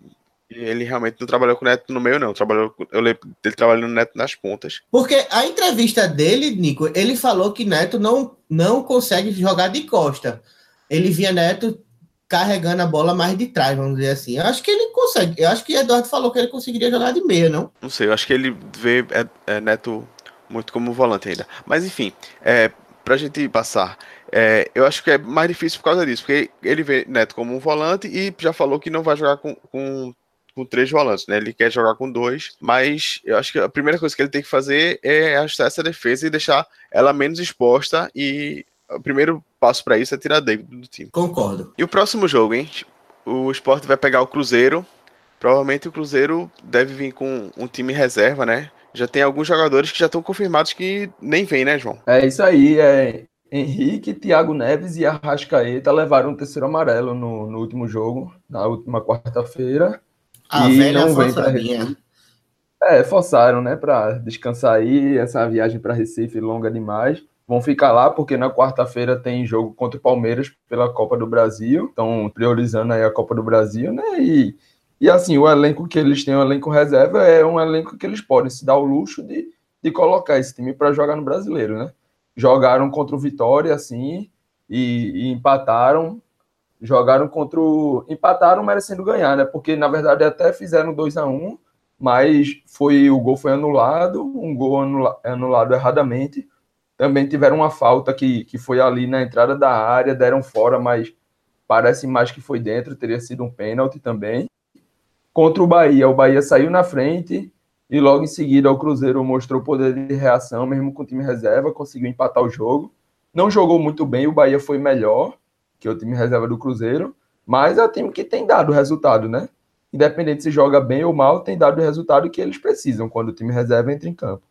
ele realmente não trabalhou com o Neto no meio não, trabalhou eu lembro dele trabalhando Neto nas pontas. Porque a entrevista dele, Nico, ele falou que Neto não não consegue jogar de costa. Ele via Neto carregando a bola mais de trás, vamos dizer assim. Eu acho que ele consegue. Eu acho que Eduardo falou que ele conseguiria jogar de meia, não? Não sei, eu acho que ele vê é, é, Neto muito como volante ainda. Mas enfim, é, pra gente passar, é, eu acho que é mais difícil por causa disso, porque ele vê Neto como um volante e já falou que não vai jogar com, com, com três volantes, né? Ele quer jogar com dois, mas eu acho que a primeira coisa que ele tem que fazer é ajustar essa defesa e deixar ela menos exposta e o primeiro passo para isso é tirar David do time. Concordo. E o próximo jogo, hein? O Sport vai pegar o Cruzeiro. Provavelmente o Cruzeiro deve vir com um time reserva, né? Já tem alguns jogadores que já estão confirmados que nem vem, né, João? É isso aí, é. Henrique, Thiago Neves e Arrascaeta levaram o terceiro amarelo no, no último jogo, na última quarta-feira. A e velha não vem pra É, forçaram, né, para descansar aí, essa viagem para Recife longa demais vão ficar lá porque na quarta-feira tem jogo contra o Palmeiras pela Copa do Brasil, estão priorizando aí a Copa do Brasil, né? E, e assim, o elenco que eles têm, o elenco reserva, é um elenco que eles podem se dar o luxo de, de colocar esse time para jogar no brasileiro, né? Jogaram contra o Vitória, assim, e, e empataram. Jogaram contra o. Empataram merecendo ganhar, né? Porque na verdade até fizeram 2 a 1 um, mas foi o gol foi anulado, um gol anula, anulado erradamente também tiveram uma falta que, que foi ali na entrada da área, deram fora, mas parece mais que foi dentro, teria sido um pênalti também. Contra o Bahia, o Bahia saiu na frente e logo em seguida o Cruzeiro mostrou poder de reação, mesmo com o time reserva, conseguiu empatar o jogo. Não jogou muito bem, o Bahia foi melhor que o time reserva do Cruzeiro, Mas é o time que tem dado resultado, né? Independente se joga bem ou mal, tem dado o resultado que eles precisam quando o time reserva entra em campo.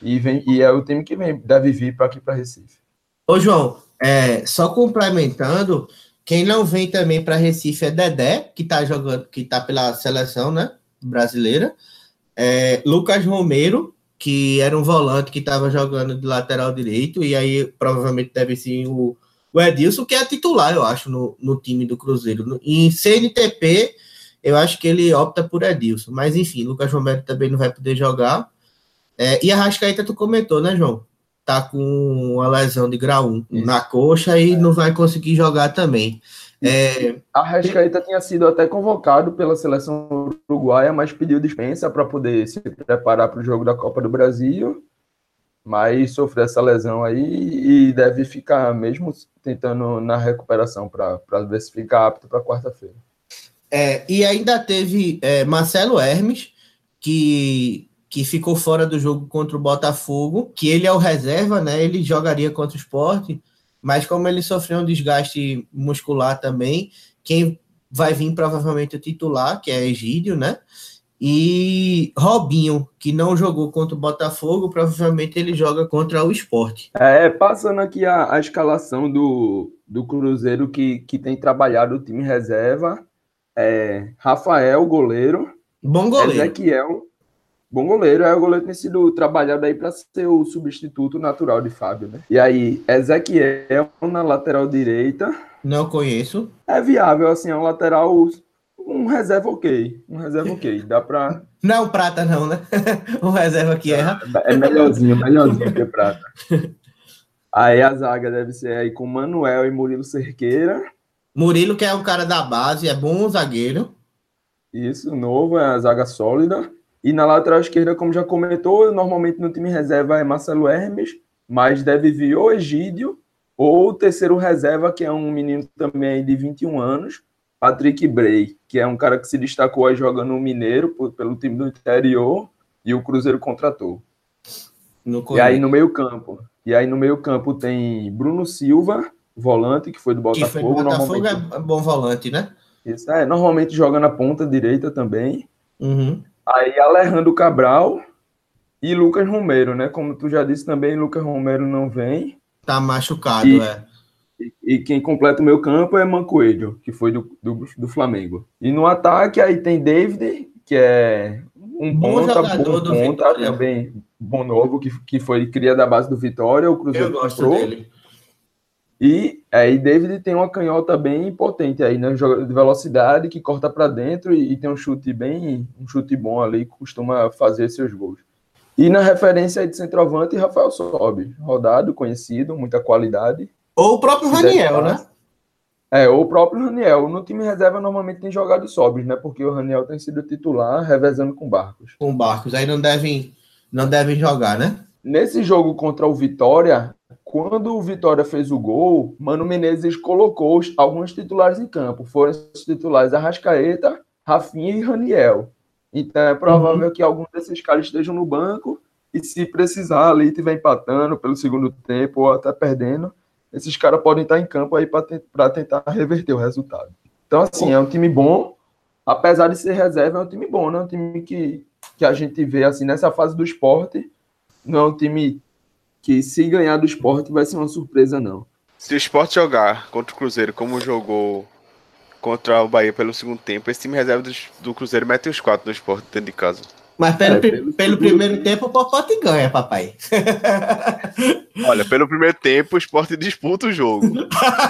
E, vem, e é o time que vem, deve vir para aqui para Recife. Ô, João, é, só complementando, quem não vem também para Recife é Dedé, que está jogando, que tá pela seleção, né? Brasileira. É, Lucas Romero, que era um volante que estava jogando de lateral direito, e aí provavelmente deve ser o, o Edilson, que é titular, eu acho, no, no time do Cruzeiro. Em CNTP, eu acho que ele opta por Edilson. Mas enfim, Lucas Romero também não vai poder jogar. É, e a Rascaeta, tu comentou, né, João? Tá com uma lesão de grau 1 Isso. na coxa e é. não vai conseguir jogar também. É... A Rascaeta tinha sido até convocado pela seleção uruguaia, mas pediu dispensa para poder se preparar para o jogo da Copa do Brasil. Mas sofreu essa lesão aí e deve ficar mesmo tentando na recuperação para ver se fica apto para quarta-feira. É, e ainda teve é, Marcelo Hermes, que, que ficou fora do jogo contra o Botafogo, que ele é o reserva, né? Ele jogaria contra o esporte mas como ele sofreu um desgaste muscular também, quem vai vir provavelmente o titular, que é Egídio, né? E Robinho, que não jogou contra o Botafogo, provavelmente ele joga contra o esporte. É, passando aqui a, a escalação do, do Cruzeiro que, que tem trabalhado o time reserva. É, Rafael, goleiro. Bom goleiro. Ezequiel, bom goleiro. É o goleiro tem sido trabalhado aí para ser o substituto natural de Fábio, né? E aí, Ezequiel na lateral direita. Não conheço. É viável, assim, é um lateral. Um reserva ok. Um reserva ok. Dá pra. (laughs) Não prata, não, né? (laughs) um reserva que erra. É melhorzinho, melhorzinho que prata. Aí a zaga deve ser aí com Manuel e Murilo Cerqueira. Murilo, que é um cara da base, é bom zagueiro. Isso, novo, é a zaga sólida. E na lateral esquerda, como já comentou, normalmente no time reserva é Marcelo Hermes, mas deve vir ou Egídio, ou o terceiro reserva, que é um menino também de 21 anos, Patrick Bray, que é um cara que se destacou aí jogando no Mineiro pelo time do interior e o Cruzeiro contratou. E aí no meio campo, e aí no meio campo tem Bruno Silva, volante que foi do Botafogo. Que foi do Botafogo é bom volante, né? Isso é, normalmente joga na ponta direita também. Uhum. Aí Alejandro Cabral e Lucas Romero, né? Como tu já disse também, Lucas Romero não vem. Tá machucado, e, é. E, e, quem completa o meu campo é Mancoelho, que foi do, do, do, Flamengo. E no ataque aí tem David, que é um bom ponta, jogador bom do ponta, Vitória. também bom novo, que, que foi cria da base do Vitória, o Cruzeiro Eu gosto comprou. dele. E aí David tem uma canhota bem potente aí, né? Joga de velocidade que corta para dentro e, e, tem um chute bem, um chute bom ali, costuma fazer seus gols. E na referência aí de centroavante, Rafael Sobe, rodado, conhecido, muita qualidade. Ou o próprio Raniel, né? É, ou o próprio Raniel. No time reserva normalmente tem jogado Sobes, né? Porque o Raniel tem sido titular, revezando com Barcos. Com Barcos, aí não devem, não devem jogar, né? Nesse jogo contra o Vitória, quando o Vitória fez o gol, Mano Menezes colocou alguns titulares em campo. Foram os titulares Arrascaeta, Rafinha e Raniel. Então é provável uhum. que algum desses caras estejam no banco e se precisar ali estiver empatando pelo segundo tempo ou até perdendo, esses caras podem estar em campo aí para tentar reverter o resultado. Então, assim, é um time bom, apesar de ser reserva, é um time bom, né? É um time que, que a gente vê assim nessa fase do esporte. Não é um time que se ganhar do esporte vai ser uma surpresa, não. Se o esporte jogar contra o Cruzeiro como jogou contra o Bahia pelo segundo tempo, esse time reserva do, do Cruzeiro mete os quatro no esporte dentro de casa. Mas pelo, é, pelo, pelo primeiro tempo o Popote ganha, papai. (laughs) Olha, pelo primeiro tempo o esporte disputa o jogo.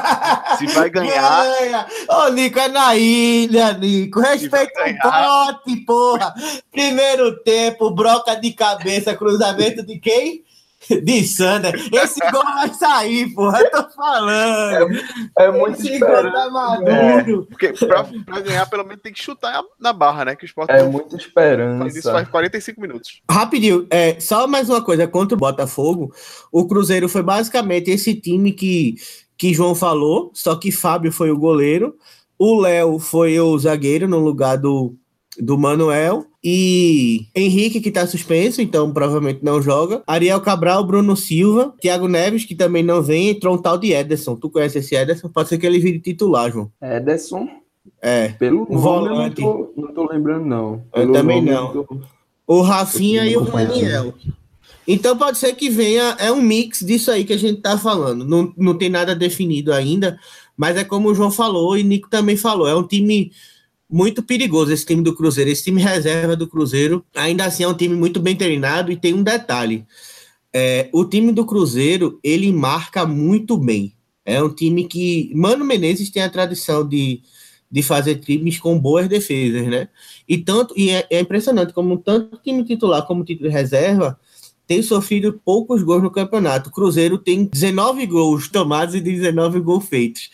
(laughs) Se vai ganhar. Ô, oh, Nico, é na ilha, Nico. Respeita o pote, porra. Primeiro tempo, broca de cabeça, cruzamento de quem? (laughs) de Sander. Esse gol vai sair, porra. Eu tô falando. É, é muito Esse gol tá maduro. É, porque pra, pra, ganhar, pelo menos tem que chutar na barra, né? Que o esporte é muita esperança. Faz isso faz 45 minutos. Rapidinho, é, só mais uma coisa. Contra o Botafogo, o Cruzeiro foi basicamente esse time que, que João falou, só que Fábio foi o goleiro. O Léo foi o zagueiro no lugar do, do Manuel. E Henrique, que tá suspenso, então provavelmente não joga. Ariel Cabral, Bruno Silva, Thiago Neves, que também não vem, entrou um tal de Ederson. Tu conhece esse Ederson? Pode ser que ele vire titular, João. Ederson, É. Pelo volante. Não tô, não tô lembrando, não. Eu Pelo também nome, não. tô- O Rafinha Eu e o. Raniel. Então pode ser que venha, é um mix disso aí que a gente tá falando. Não, não tem nada definido ainda, mas é como o João falou e Nico também falou. É um time muito perigoso, esse time do Cruzeiro. Esse time reserva do Cruzeiro, ainda assim, é um time muito bem treinado e tem um detalhe. É, o time do Cruzeiro, ele marca muito bem. É um time que. Mano Menezes tem a tradição de, de fazer times com boas defesas, né? E tanto e é, é impressionante como tanto time titular como time de reserva tem sofrido poucos gols no campeonato. O Cruzeiro tem 19 gols tomados e 19 gols feitos.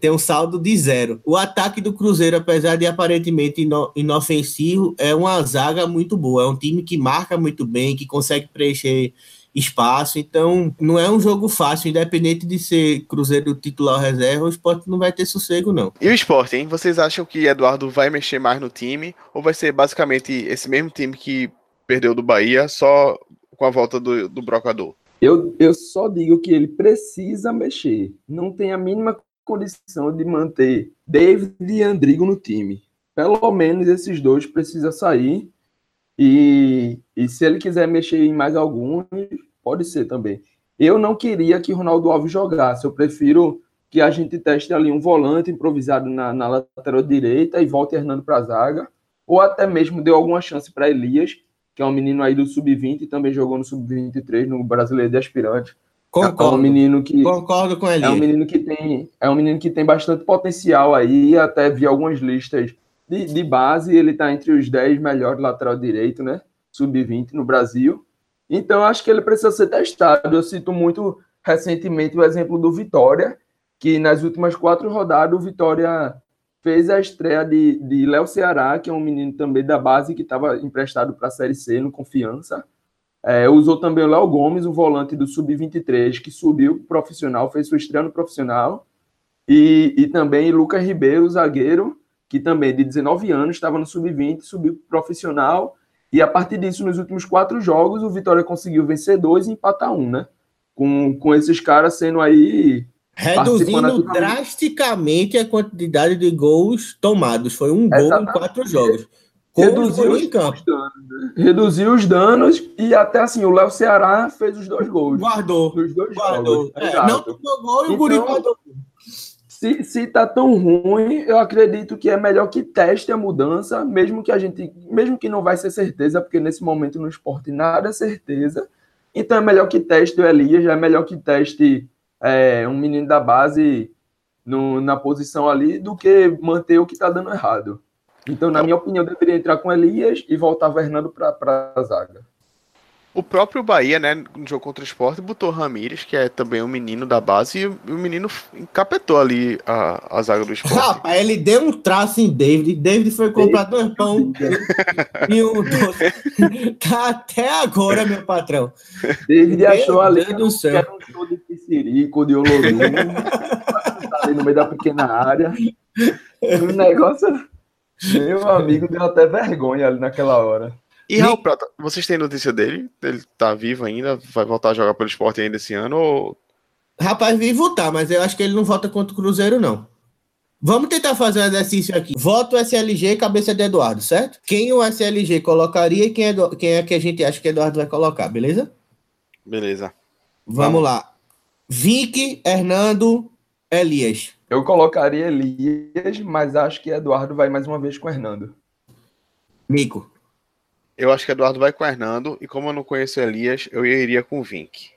Tem um saldo de zero. O ataque do Cruzeiro, apesar de aparentemente ino- inofensivo, é uma zaga muito boa. É um time que marca muito bem, que consegue preencher espaço. Então, não é um jogo fácil, independente de ser Cruzeiro titular ou reserva, o esporte não vai ter sossego, não. E o esporte, hein? Vocês acham que Eduardo vai mexer mais no time? Ou vai ser basicamente esse mesmo time que perdeu do Bahia, só com a volta do, do Brocador? Eu, eu só digo que ele precisa mexer. Não tem a mínima condição de manter David e Andrigo no time. Pelo menos esses dois precisam sair. E, e se ele quiser mexer em mais alguns, pode ser também. Eu não queria que Ronaldo Alves jogasse. Eu prefiro que a gente teste ali um volante improvisado na, na lateral direita e volte Hernando para a zaga. Ou até mesmo deu alguma chance para Elias, que é um menino aí do sub-20 e também jogou no sub-23 no Brasileiro de Aspirante. É um Concordo, menino que concordo com ele. é um menino que tem é um menino que tem bastante potencial aí, até vi algumas listas de, de base, ele está entre os 10 melhores lateral direito, né? Sub-20 no Brasil. Então acho que ele precisa ser testado. Eu cito muito recentemente o exemplo do Vitória, que nas últimas quatro rodadas o Vitória fez a estreia de, de Léo Ceará, que é um menino também da base que estava emprestado para a Série C no Confiança. É, usou também o Léo Gomes, o volante do Sub-23, que subiu pro profissional, fez sua estreia no profissional. E, e também Lucas Ribeiro, zagueiro, que também de 19 anos estava no Sub-20, subiu pro profissional. E a partir disso, nos últimos quatro jogos, o Vitória conseguiu vencer dois e empatar um, né? Com, com esses caras sendo aí. Reduzindo drasticamente a quantidade de gols tomados. Foi um gol em Exatamente. quatro jogos. Os Reduziu gols os, os danos, né? Reduziu os danos e até assim, o Léo Ceará fez os dois gols. Guardou. Nos dois Guardou. jogos. É, não tomou gol e o Então, Guri guardou. Se, se tá tão ruim, eu acredito que é melhor que teste a mudança, mesmo que a gente, mesmo que não vai ser certeza, porque nesse momento no esporte nada é certeza. Então é melhor que teste o Elias, é melhor que teste é, um menino da base no- na posição ali, do que manter o que tá dando errado. Então, na minha opinião, deveria entrar com Elias e voltar Fernando para a zaga. O próprio Bahia, né, no jogo contra o Sport, botou Ramires, que é também um menino da base, e o menino encapetou ali a, a zaga do Sport. Rapaz, ele deu um traço em David. David foi comprar dois pão (laughs) e um doce. (laughs) Tá até agora, meu patrão. David Meu achou ali do céu. que era um show de piscirico, de olorum, (laughs) tá ali no meio da pequena área. O negócio, meu amigo, deu até vergonha ali naquela hora. E Raul Prata, vocês têm notícia dele? Ele tá vivo ainda? Vai voltar a jogar pelo Sport ainda esse ano? Ou... Rapaz, vivo tá, mas eu acho que ele não vota contra o Cruzeiro, não. Vamos tentar fazer um exercício aqui. Voto SLG e cabeça de Eduardo, certo? Quem o SLG colocaria e quem é, do- quem é que a gente acha que Eduardo vai colocar, beleza? Beleza. Vamos, Vamos. lá. Vic, Hernando, Elias. Eu colocaria Elias, mas acho que Eduardo vai mais uma vez com o Hernando. Nico. Eu acho que Eduardo vai com o Hernando, e como eu não conheço Elias, eu iria com o Vink.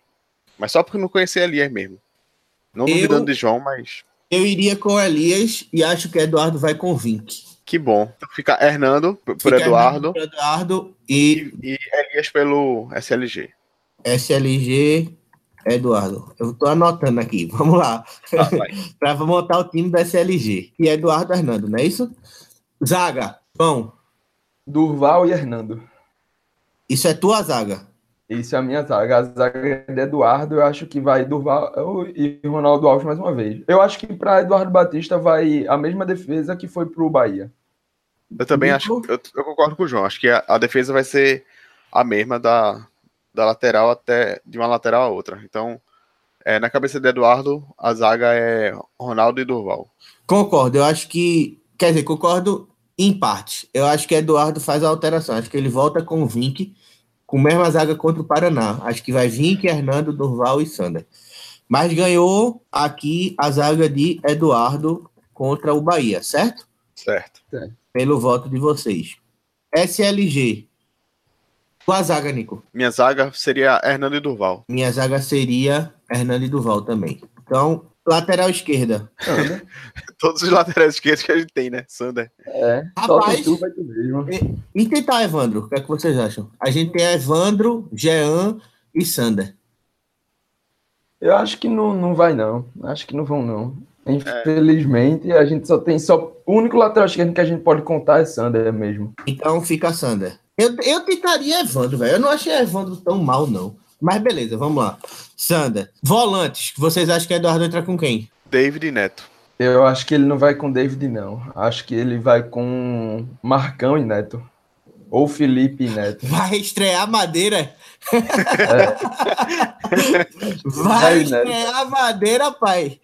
Mas só porque eu não conhecia Elias mesmo. Não Eu- duvidando de João, mas Eu iria com Elias e acho que Eduardo vai com Vink. que bom. Então fica Hernando por por Fica Eduardo Hernando por Eduardo e e, e Elias pelo SLG. SLG Eduardo. Eu tô anotando aqui. (laughs) Vamos lá. Tá, vai. (laughs) para montar o time do SLG. E Eduardo Hernando, não é isso? Zaga. Bom, Durval e Hernando. isso é tua zaga. Isso é a minha zaga. A zaga de Eduardo, eu acho que vai Durval e Ronaldo Alves mais uma vez. Eu acho que para Eduardo Batista vai a mesma defesa que foi pro Bahia. Eu também acho. Eu, eu concordo com o João. Acho que a, a defesa vai ser a mesma da, da lateral até de uma lateral a outra. Então, é, na cabeça de Eduardo, a zaga é Ronaldo e Durval. Concordo. Eu acho que Quer dizer, concordo em parte. Eu acho que Eduardo faz a alteração. Acho que ele volta com o Vink, com a mesma zaga contra o Paraná. Acho que vai Vink, Hernando, Durval e Sander. Mas ganhou aqui a zaga de Eduardo contra o Bahia, certo? Certo. Pelo voto de vocês. SLG. Tua zaga, Nico? Minha zaga seria Hernando e Durval. Minha zaga seria Hernando e Durval também. Então, lateral esquerda. Sander. (laughs) Todos os laterais esquerdos que a gente tem, né? Sander. É, só Rapaz. que tu vai tu mesmo. E tentar, Evandro. O que é que vocês acham? A gente tem Evandro, Jean e Sander. Eu acho que não, não vai, não. Acho que não vão, não. Infelizmente, a gente só tem só. O único lateral esquerdo que a gente pode contar é Sander mesmo. Então fica Sander. Eu, eu tentaria Evandro, velho. Eu não achei Evandro tão mal, não. Mas beleza, vamos lá. Sander. Volantes. Vocês acham que Eduardo entra com quem? David e Neto. Eu acho que ele não vai com David, não. Acho que ele vai com Marcão e Neto. Ou Felipe e Neto. (laughs) Vai estrear Madeira? Vai Vai, estrear Madeira, pai.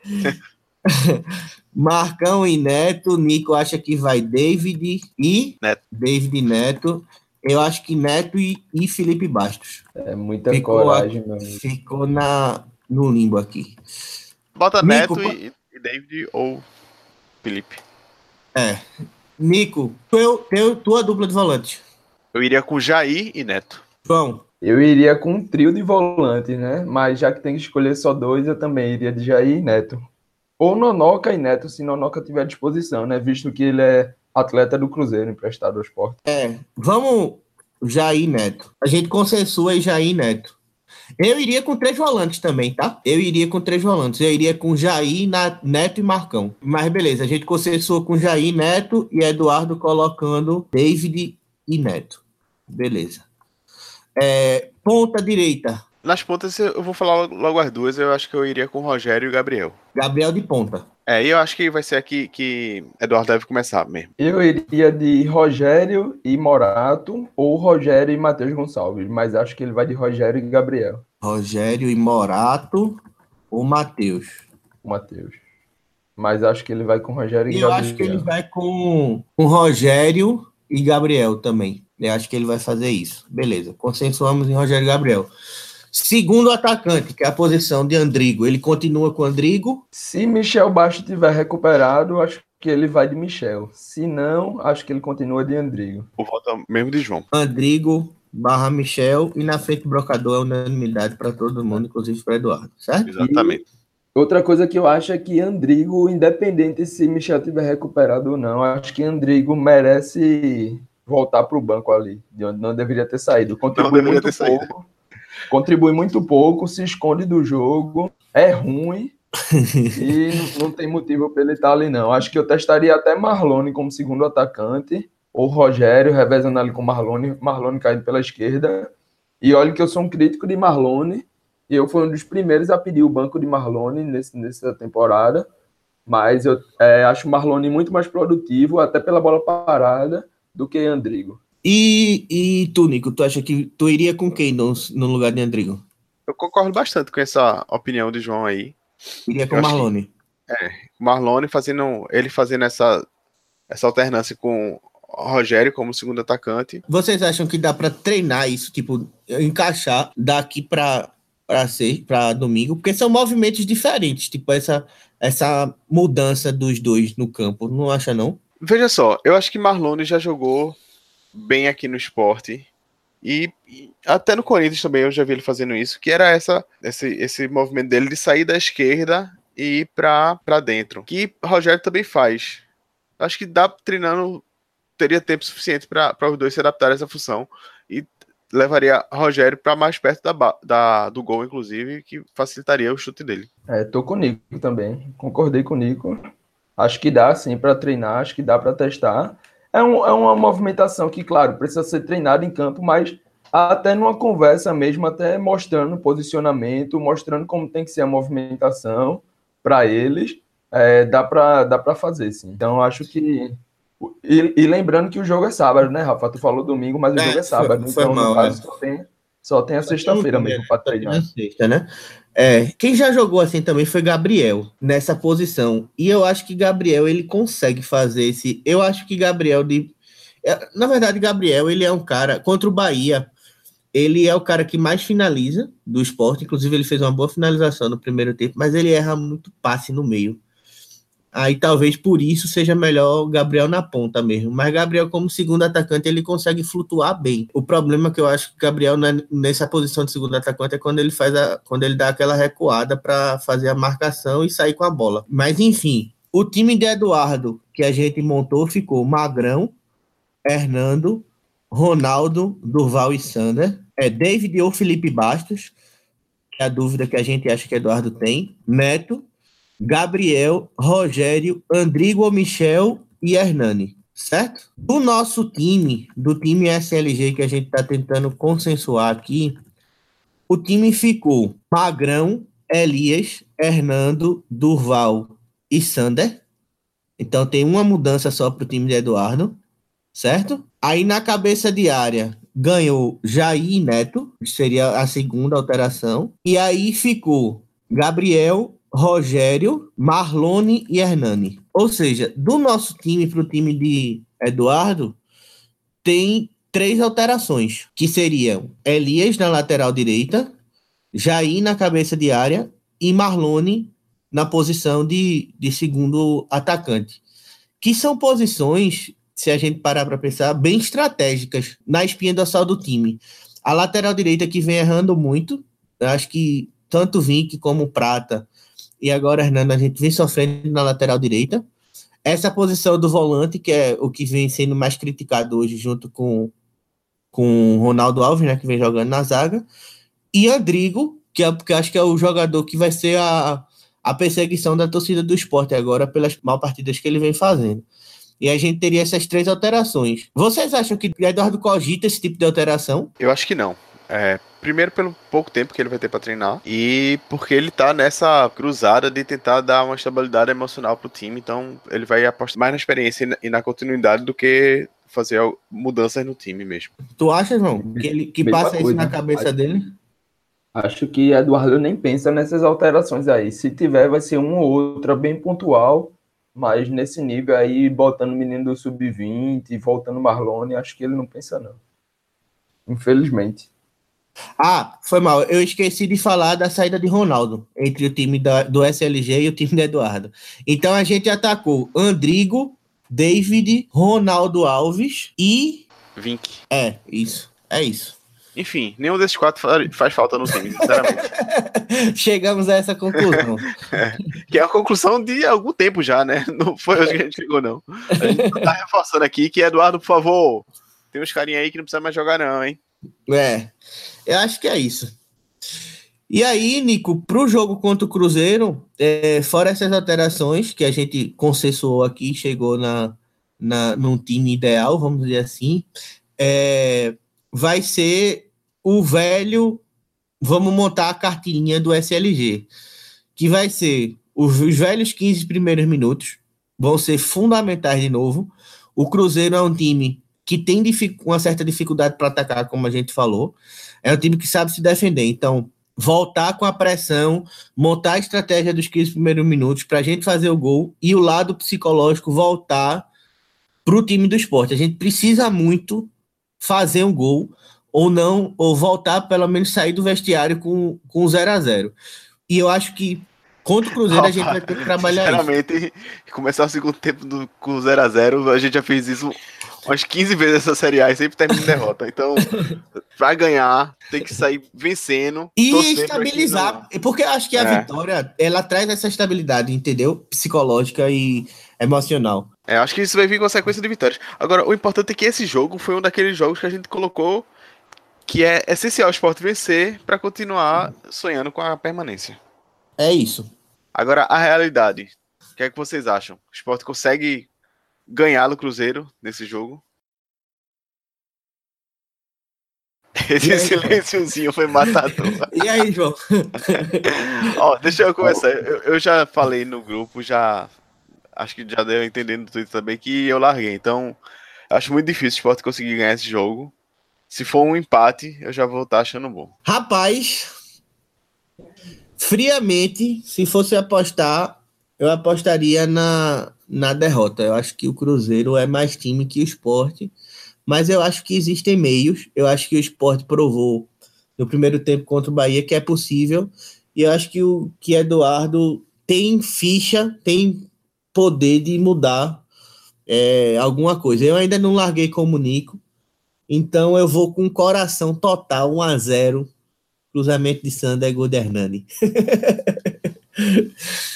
Marcão e Neto. Nico acha que vai David e Neto. David e Neto. Eu acho que Neto e, e Felipe Bastos. É muita Ficou coragem, meu amigo. Ficou na, no limbo aqui. Bota Nico, Neto e, e David ou Felipe. É. Nico, teu, teu, tua dupla de volante. Eu iria com Jair e Neto. João, Eu iria com um trio de volantes, né? Mas já que tem que escolher só dois, eu também iria de Jair e Neto. Ou Nonoca e Neto, se Nonoca tiver à disposição, né? Visto que ele é atleta do Cruzeiro, emprestado ao esporte. é, vamos Jair Neto. A gente consensua aí Jair Neto. Eu iria com três volantes também, tá? Eu iria com três volantes. Eu iria com Jair, Neto e Marcão. Mas beleza, a gente consensua com Jair, Neto e Eduardo colocando David e Neto. Beleza. É, ponta direita, Nas pontas eu vou falar logo, logo as duas. Eu acho que eu iria com o Rogério e o Gabriel. Gabriel de ponta. É, e eu acho que vai ser aqui que Eduardo deve começar mesmo. Eu iria de Rogério e Morato, ou Rogério e Matheus Gonçalves, mas acho que ele vai de Rogério e Gabriel, Rogério e Morato ou Matheus. o Matheus. Mas acho que ele vai com Rogério e E eu Gabriel. acho que ele vai com, com Rogério e Gabriel também. Eu acho que ele vai fazer isso. Beleza, consensuamos em Rogério e Gabriel. Segundo atacante, que é a posição de Andrigo. Ele continua com o Andrigo. Se Michel Baixo tiver recuperado, acho que ele vai de Michel. Se não, acho que ele continua de Andrigo. O voto é mesmo de João. Andrigo barra Michel. E na frente do brocador é unanimidade para todo mundo, inclusive para Eduardo, certo? Exatamente. Outra coisa que eu acho é que Andrigo, independente se Michel tiver recuperado ou não, acho que Andrigo merece voltar para o banco ali, de onde não deveria ter saído. Contribui deveria muito ter saído. pouco. Contribui muito pouco, se esconde do jogo, é ruim e não- (laughs) não tem motivo para ele estar ali, não. Acho que eu testaria até Marlone como segundo atacante, ou Rogério, revezando ali com Marlone, Marlone caindo pela esquerda. E olha que eu sou um crítico de Marlone, e eu fui um dos primeiros a pedir o banco de Marlone nesse, nessa temporada, mas eu é, acho o Marlone muito mais produtivo, até pela bola parada, do que Andrigo. E, e tu, Nico, tu acha que tu iria com quem no, no lugar de Andrigo? Eu concordo bastante com essa opinião de João aí. Iria com Eu acho que- Marlone. O Marlone fazendo. Ele fazendo essa, essa alternância com o Rogério como segundo atacante. Vocês acham que dá pra treinar isso, tipo, encaixar daqui pra para ser para domingo? Porque são movimentos diferentes, tipo essa essa mudança dos dois no campo, não acha não? Veja só, eu acho que Marlone já jogou bem aqui no esporte. E, e até no Corinthians também eu já vi ele fazendo isso, que era essa, esse, esse movimento dele de sair da esquerda e ir pra dentro. Que Rogério também faz. Acho que dá treinando, teria tempo suficiente para os dois se adaptarem a essa função. E levaria Rogério para mais perto da, da, do gol, inclusive, que facilitaria o chute dele. É, tô com o Nico também. Concordei com o Nico. Acho que dá sim para treinar, acho que dá para testar. É, um, é uma movimentação que, claro, precisa ser treinada em campo, mas até numa conversa mesmo, até mostrando o posicionamento, mostrando como tem que ser a movimentação para eles, é, dá para dá para fazer sim. Então acho que e, e lembrando que o jogo é sábado, né, Rafa? Tu falou domingo, mas o É, jogo é sábado. foi- foi então, mal, no caso, né? só tem, só tem a sexta-feira mesmo para tem treinar. na sexta, né? É, quem já jogou assim também foi Gabriel, nessa posição. E eu acho que Gabriel, ele consegue fazer esse... Eu acho que Gabriel, de... É, na verdade, Gabriel, ele é um cara... Contra o Bahia, ele é o cara que mais finaliza do esporte. Inclusive, ele fez uma boa finalização no primeiro tempo, mas ele erra muito passe no meio. Aí talvez por isso seja melhor Gabriel na ponta mesmo. Mas Gabriel, como segundo atacante, ele consegue flutuar bem. O problema que eu acho que Gabriel nessa posição de segundo atacante é quando ele faz a, quando ele dá aquela recuada para fazer a marcação e sair com a bola. Mas enfim, o time de Eduardo que a gente montou ficou Magrão, Hernando, Ronaldo, Durval e Sander. É David ou Felipe Bastos, que é a dúvida que a gente acha que Eduardo tem. Neto, Gabriel, Rogério, Andrigo Michel e Hernani, certo? Do nosso time, do time SLG que a gente está tentando consensuar aqui, o time ficou Magrão, Elias, Hernando, Durval e Sander. Então tem uma mudança só para o time de Eduardo, certo? Aí na cabeça de área ganhou Jair Neto, que seria a segunda alteração. E aí ficou Gabriel, Rogério, Marlone e Hernani. Ou seja, do nosso time para o time de Eduardo, tem três alterações, que seriam Elias na lateral direita, Jair na cabeça de área e Marlone na posição de, de segundo atacante. Que são posições, se a gente parar para pensar, bem estratégicas na espinha dorsal do time. A lateral direita que vem errando muito, acho que tanto Vink como Prata e agora, Hernando, a gente vem sofrendo na lateral direita. Essa posição do volante, que é o que vem sendo mais criticado hoje, junto com com Ronaldo Alves, né, que vem jogando na zaga, e Andrigo, que, é, que acho que é o jogador que vai ser a, a perseguição da torcida do esporte agora pelas mal partidas que ele vem fazendo. E a gente teria essas três alterações. Vocês acham que Eduardo cogita esse tipo de alteração? Eu acho que não. É, primeiro pelo pouco tempo que ele vai ter para treinar e porque ele tá nessa cruzada de tentar dar uma estabilidade emocional pro time, então ele vai apostar mais na experiência e na continuidade do que fazer mudanças no time mesmo. Tu acha, João, que ele que passa isso na cabeça acho, dele? Acho que Eduardo nem pensa nessas alterações aí. Se tiver, vai ser uma ou outra bem pontual, mas nesse nível aí, botando o menino do sub-20, voltando Marlone, acho que ele não pensa não. Infelizmente. Ah, foi mal. Eu esqueci de falar da saída de Ronaldo entre o time da, do SLG e o time do Eduardo. Então a gente atacou Andrigo, David, Ronaldo Alves e. Vink. É, isso. É isso. Enfim, nenhum desses quatro faz falta no time, sinceramente. (laughs) Chegamos a essa conclusão. (laughs) É, que é a conclusão de algum tempo já, né? Não foi hoje que a gente chegou, não. A gente tá reforçando aqui que, Eduardo, por favor, tem uns carinha aí que não precisa mais jogar, não, hein? É. Eu acho que é isso. E aí, Nico, para o jogo contra o Cruzeiro, é, fora essas alterações que a gente consensuou aqui, chegou na, na, num time ideal, vamos dizer assim, é, vai ser o velho. Vamos montar a cartilhinha do SLG, que vai ser os, os velhos 15 primeiros minutos, vão ser fundamentais de novo. O Cruzeiro é um time que tem uma certa dificuldade para atacar, como a gente falou. É um time que sabe se defender. Então, voltar com a pressão, montar a estratégia dos 15 primeiros minutos para a gente fazer o gol e o lado psicológico voltar para o time do esporte. A gente precisa muito fazer um gol ou não, ou voltar, pelo menos sair do vestiário com, com 0 a 0 E eu acho que contra o Cruzeiro a gente vai ter que trabalhar Sinceramente, isso. começar o segundo tempo do, com 0 a 0 a gente já fez isso umas 15 vezes essa Série A e sempre termina em derrota. Então, (laughs) pra ganhar, tem que sair vencendo. E estabilizar. Porque eu acho que a é. vitória, ela traz essa estabilidade, entendeu? Psicológica e emocional. É, acho que isso vai vir com a sequência de vitórias. Agora, o importante é que esse jogo foi um daqueles jogos que a gente colocou que é essencial o esporte vencer para continuar sonhando com a permanência. É isso. Agora, a realidade. O que é que vocês acham? O esporte consegue ganhar no Cruzeiro nesse jogo. (laughs) Esse silênciozinho foi matador. (laughs) E aí, João? (laughs) Ó, deixa eu começar. Eu, eu, já falei no grupo, já. Acho que já deu entendendo no Twitter também que eu larguei. Então, acho muito difícil o Sport conseguir ganhar esse jogo. Se for um empate, eu já vou estar achando bom. Rapaz, friamente, se fosse apostar, eu apostaria na, na derrota. Eu acho que o Cruzeiro é mais time que o esporte, mas eu acho que existem meios. Eu acho que o esporte provou no primeiro tempo contra o Bahia que é possível, e eu acho que o que Eduardo tem ficha, tem poder de mudar é, alguma coisa. Eu ainda não larguei como Nico, então eu vou com coração total, 1 a 0 cruzamento de Sander e Godernani. (laughs)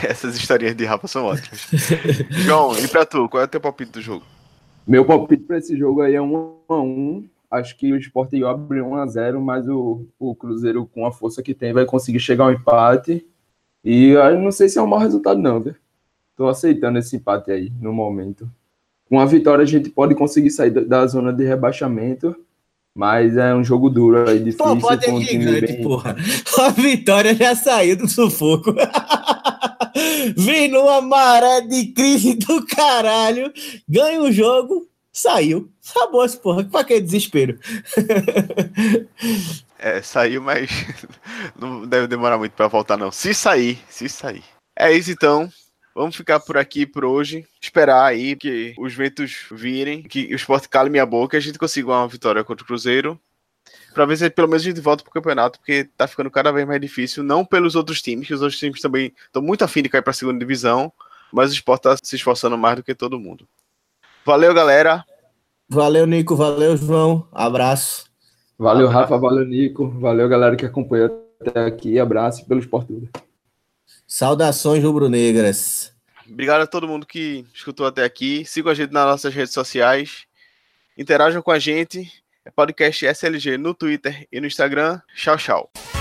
(laughs) Essas historinhas de Rafa são ótimas. (laughs) João, e pra tu, qual é o teu palpite do jogo? Meu palpite para esse jogo aí é 1 a 1 Acho que o Sport abre 1 a 0 mas o, o Cruzeiro, com a força que tem, vai conseguir chegar ao empate. E eu não sei se é um mau resultado, não, viu? Tô aceitando esse empate aí, no momento. Com a vitória, a gente pode conseguir sair da zona de rebaixamento. Mas é um jogo duro aí, difícil. Pô, pode é gigante, bem... porra. (laughs) A vitória já saiu do sufoco. Vem numa maré de crise do caralho, ganha o jogo, saiu. Acabou essa porra. Pra que desespero? (laughs) É, saiu, mas (laughs) não deve demorar muito para voltar, não. Se sair, se sair. É isso então. Vamos ficar por aqui por hoje. Esperar aí que os ventos virem, que o esporte cale minha boca e a gente consiga uma vitória contra o Cruzeiro. Pra ver se pelo menos a gente volta pro campeonato, porque tá ficando cada vez mais difícil. Não pelos outros times, que os outros times também estão muito afim de cair pra segunda divisão, mas o esporte tá se esforçando mais do que todo mundo. Valeu, galera. Valeu, Nico. Valeu, João. Abraço. Valeu, Rafa. Valeu, Nico. Valeu, galera que acompanhou até aqui. Abraço pelo Esporte Saudações rubro-negras. Obrigado a todo mundo que escutou até aqui. Sigam a gente nas nossas redes sociais. Interajam com a gente. É podcast SLG no Twitter e no Instagram. Tchau, tchau.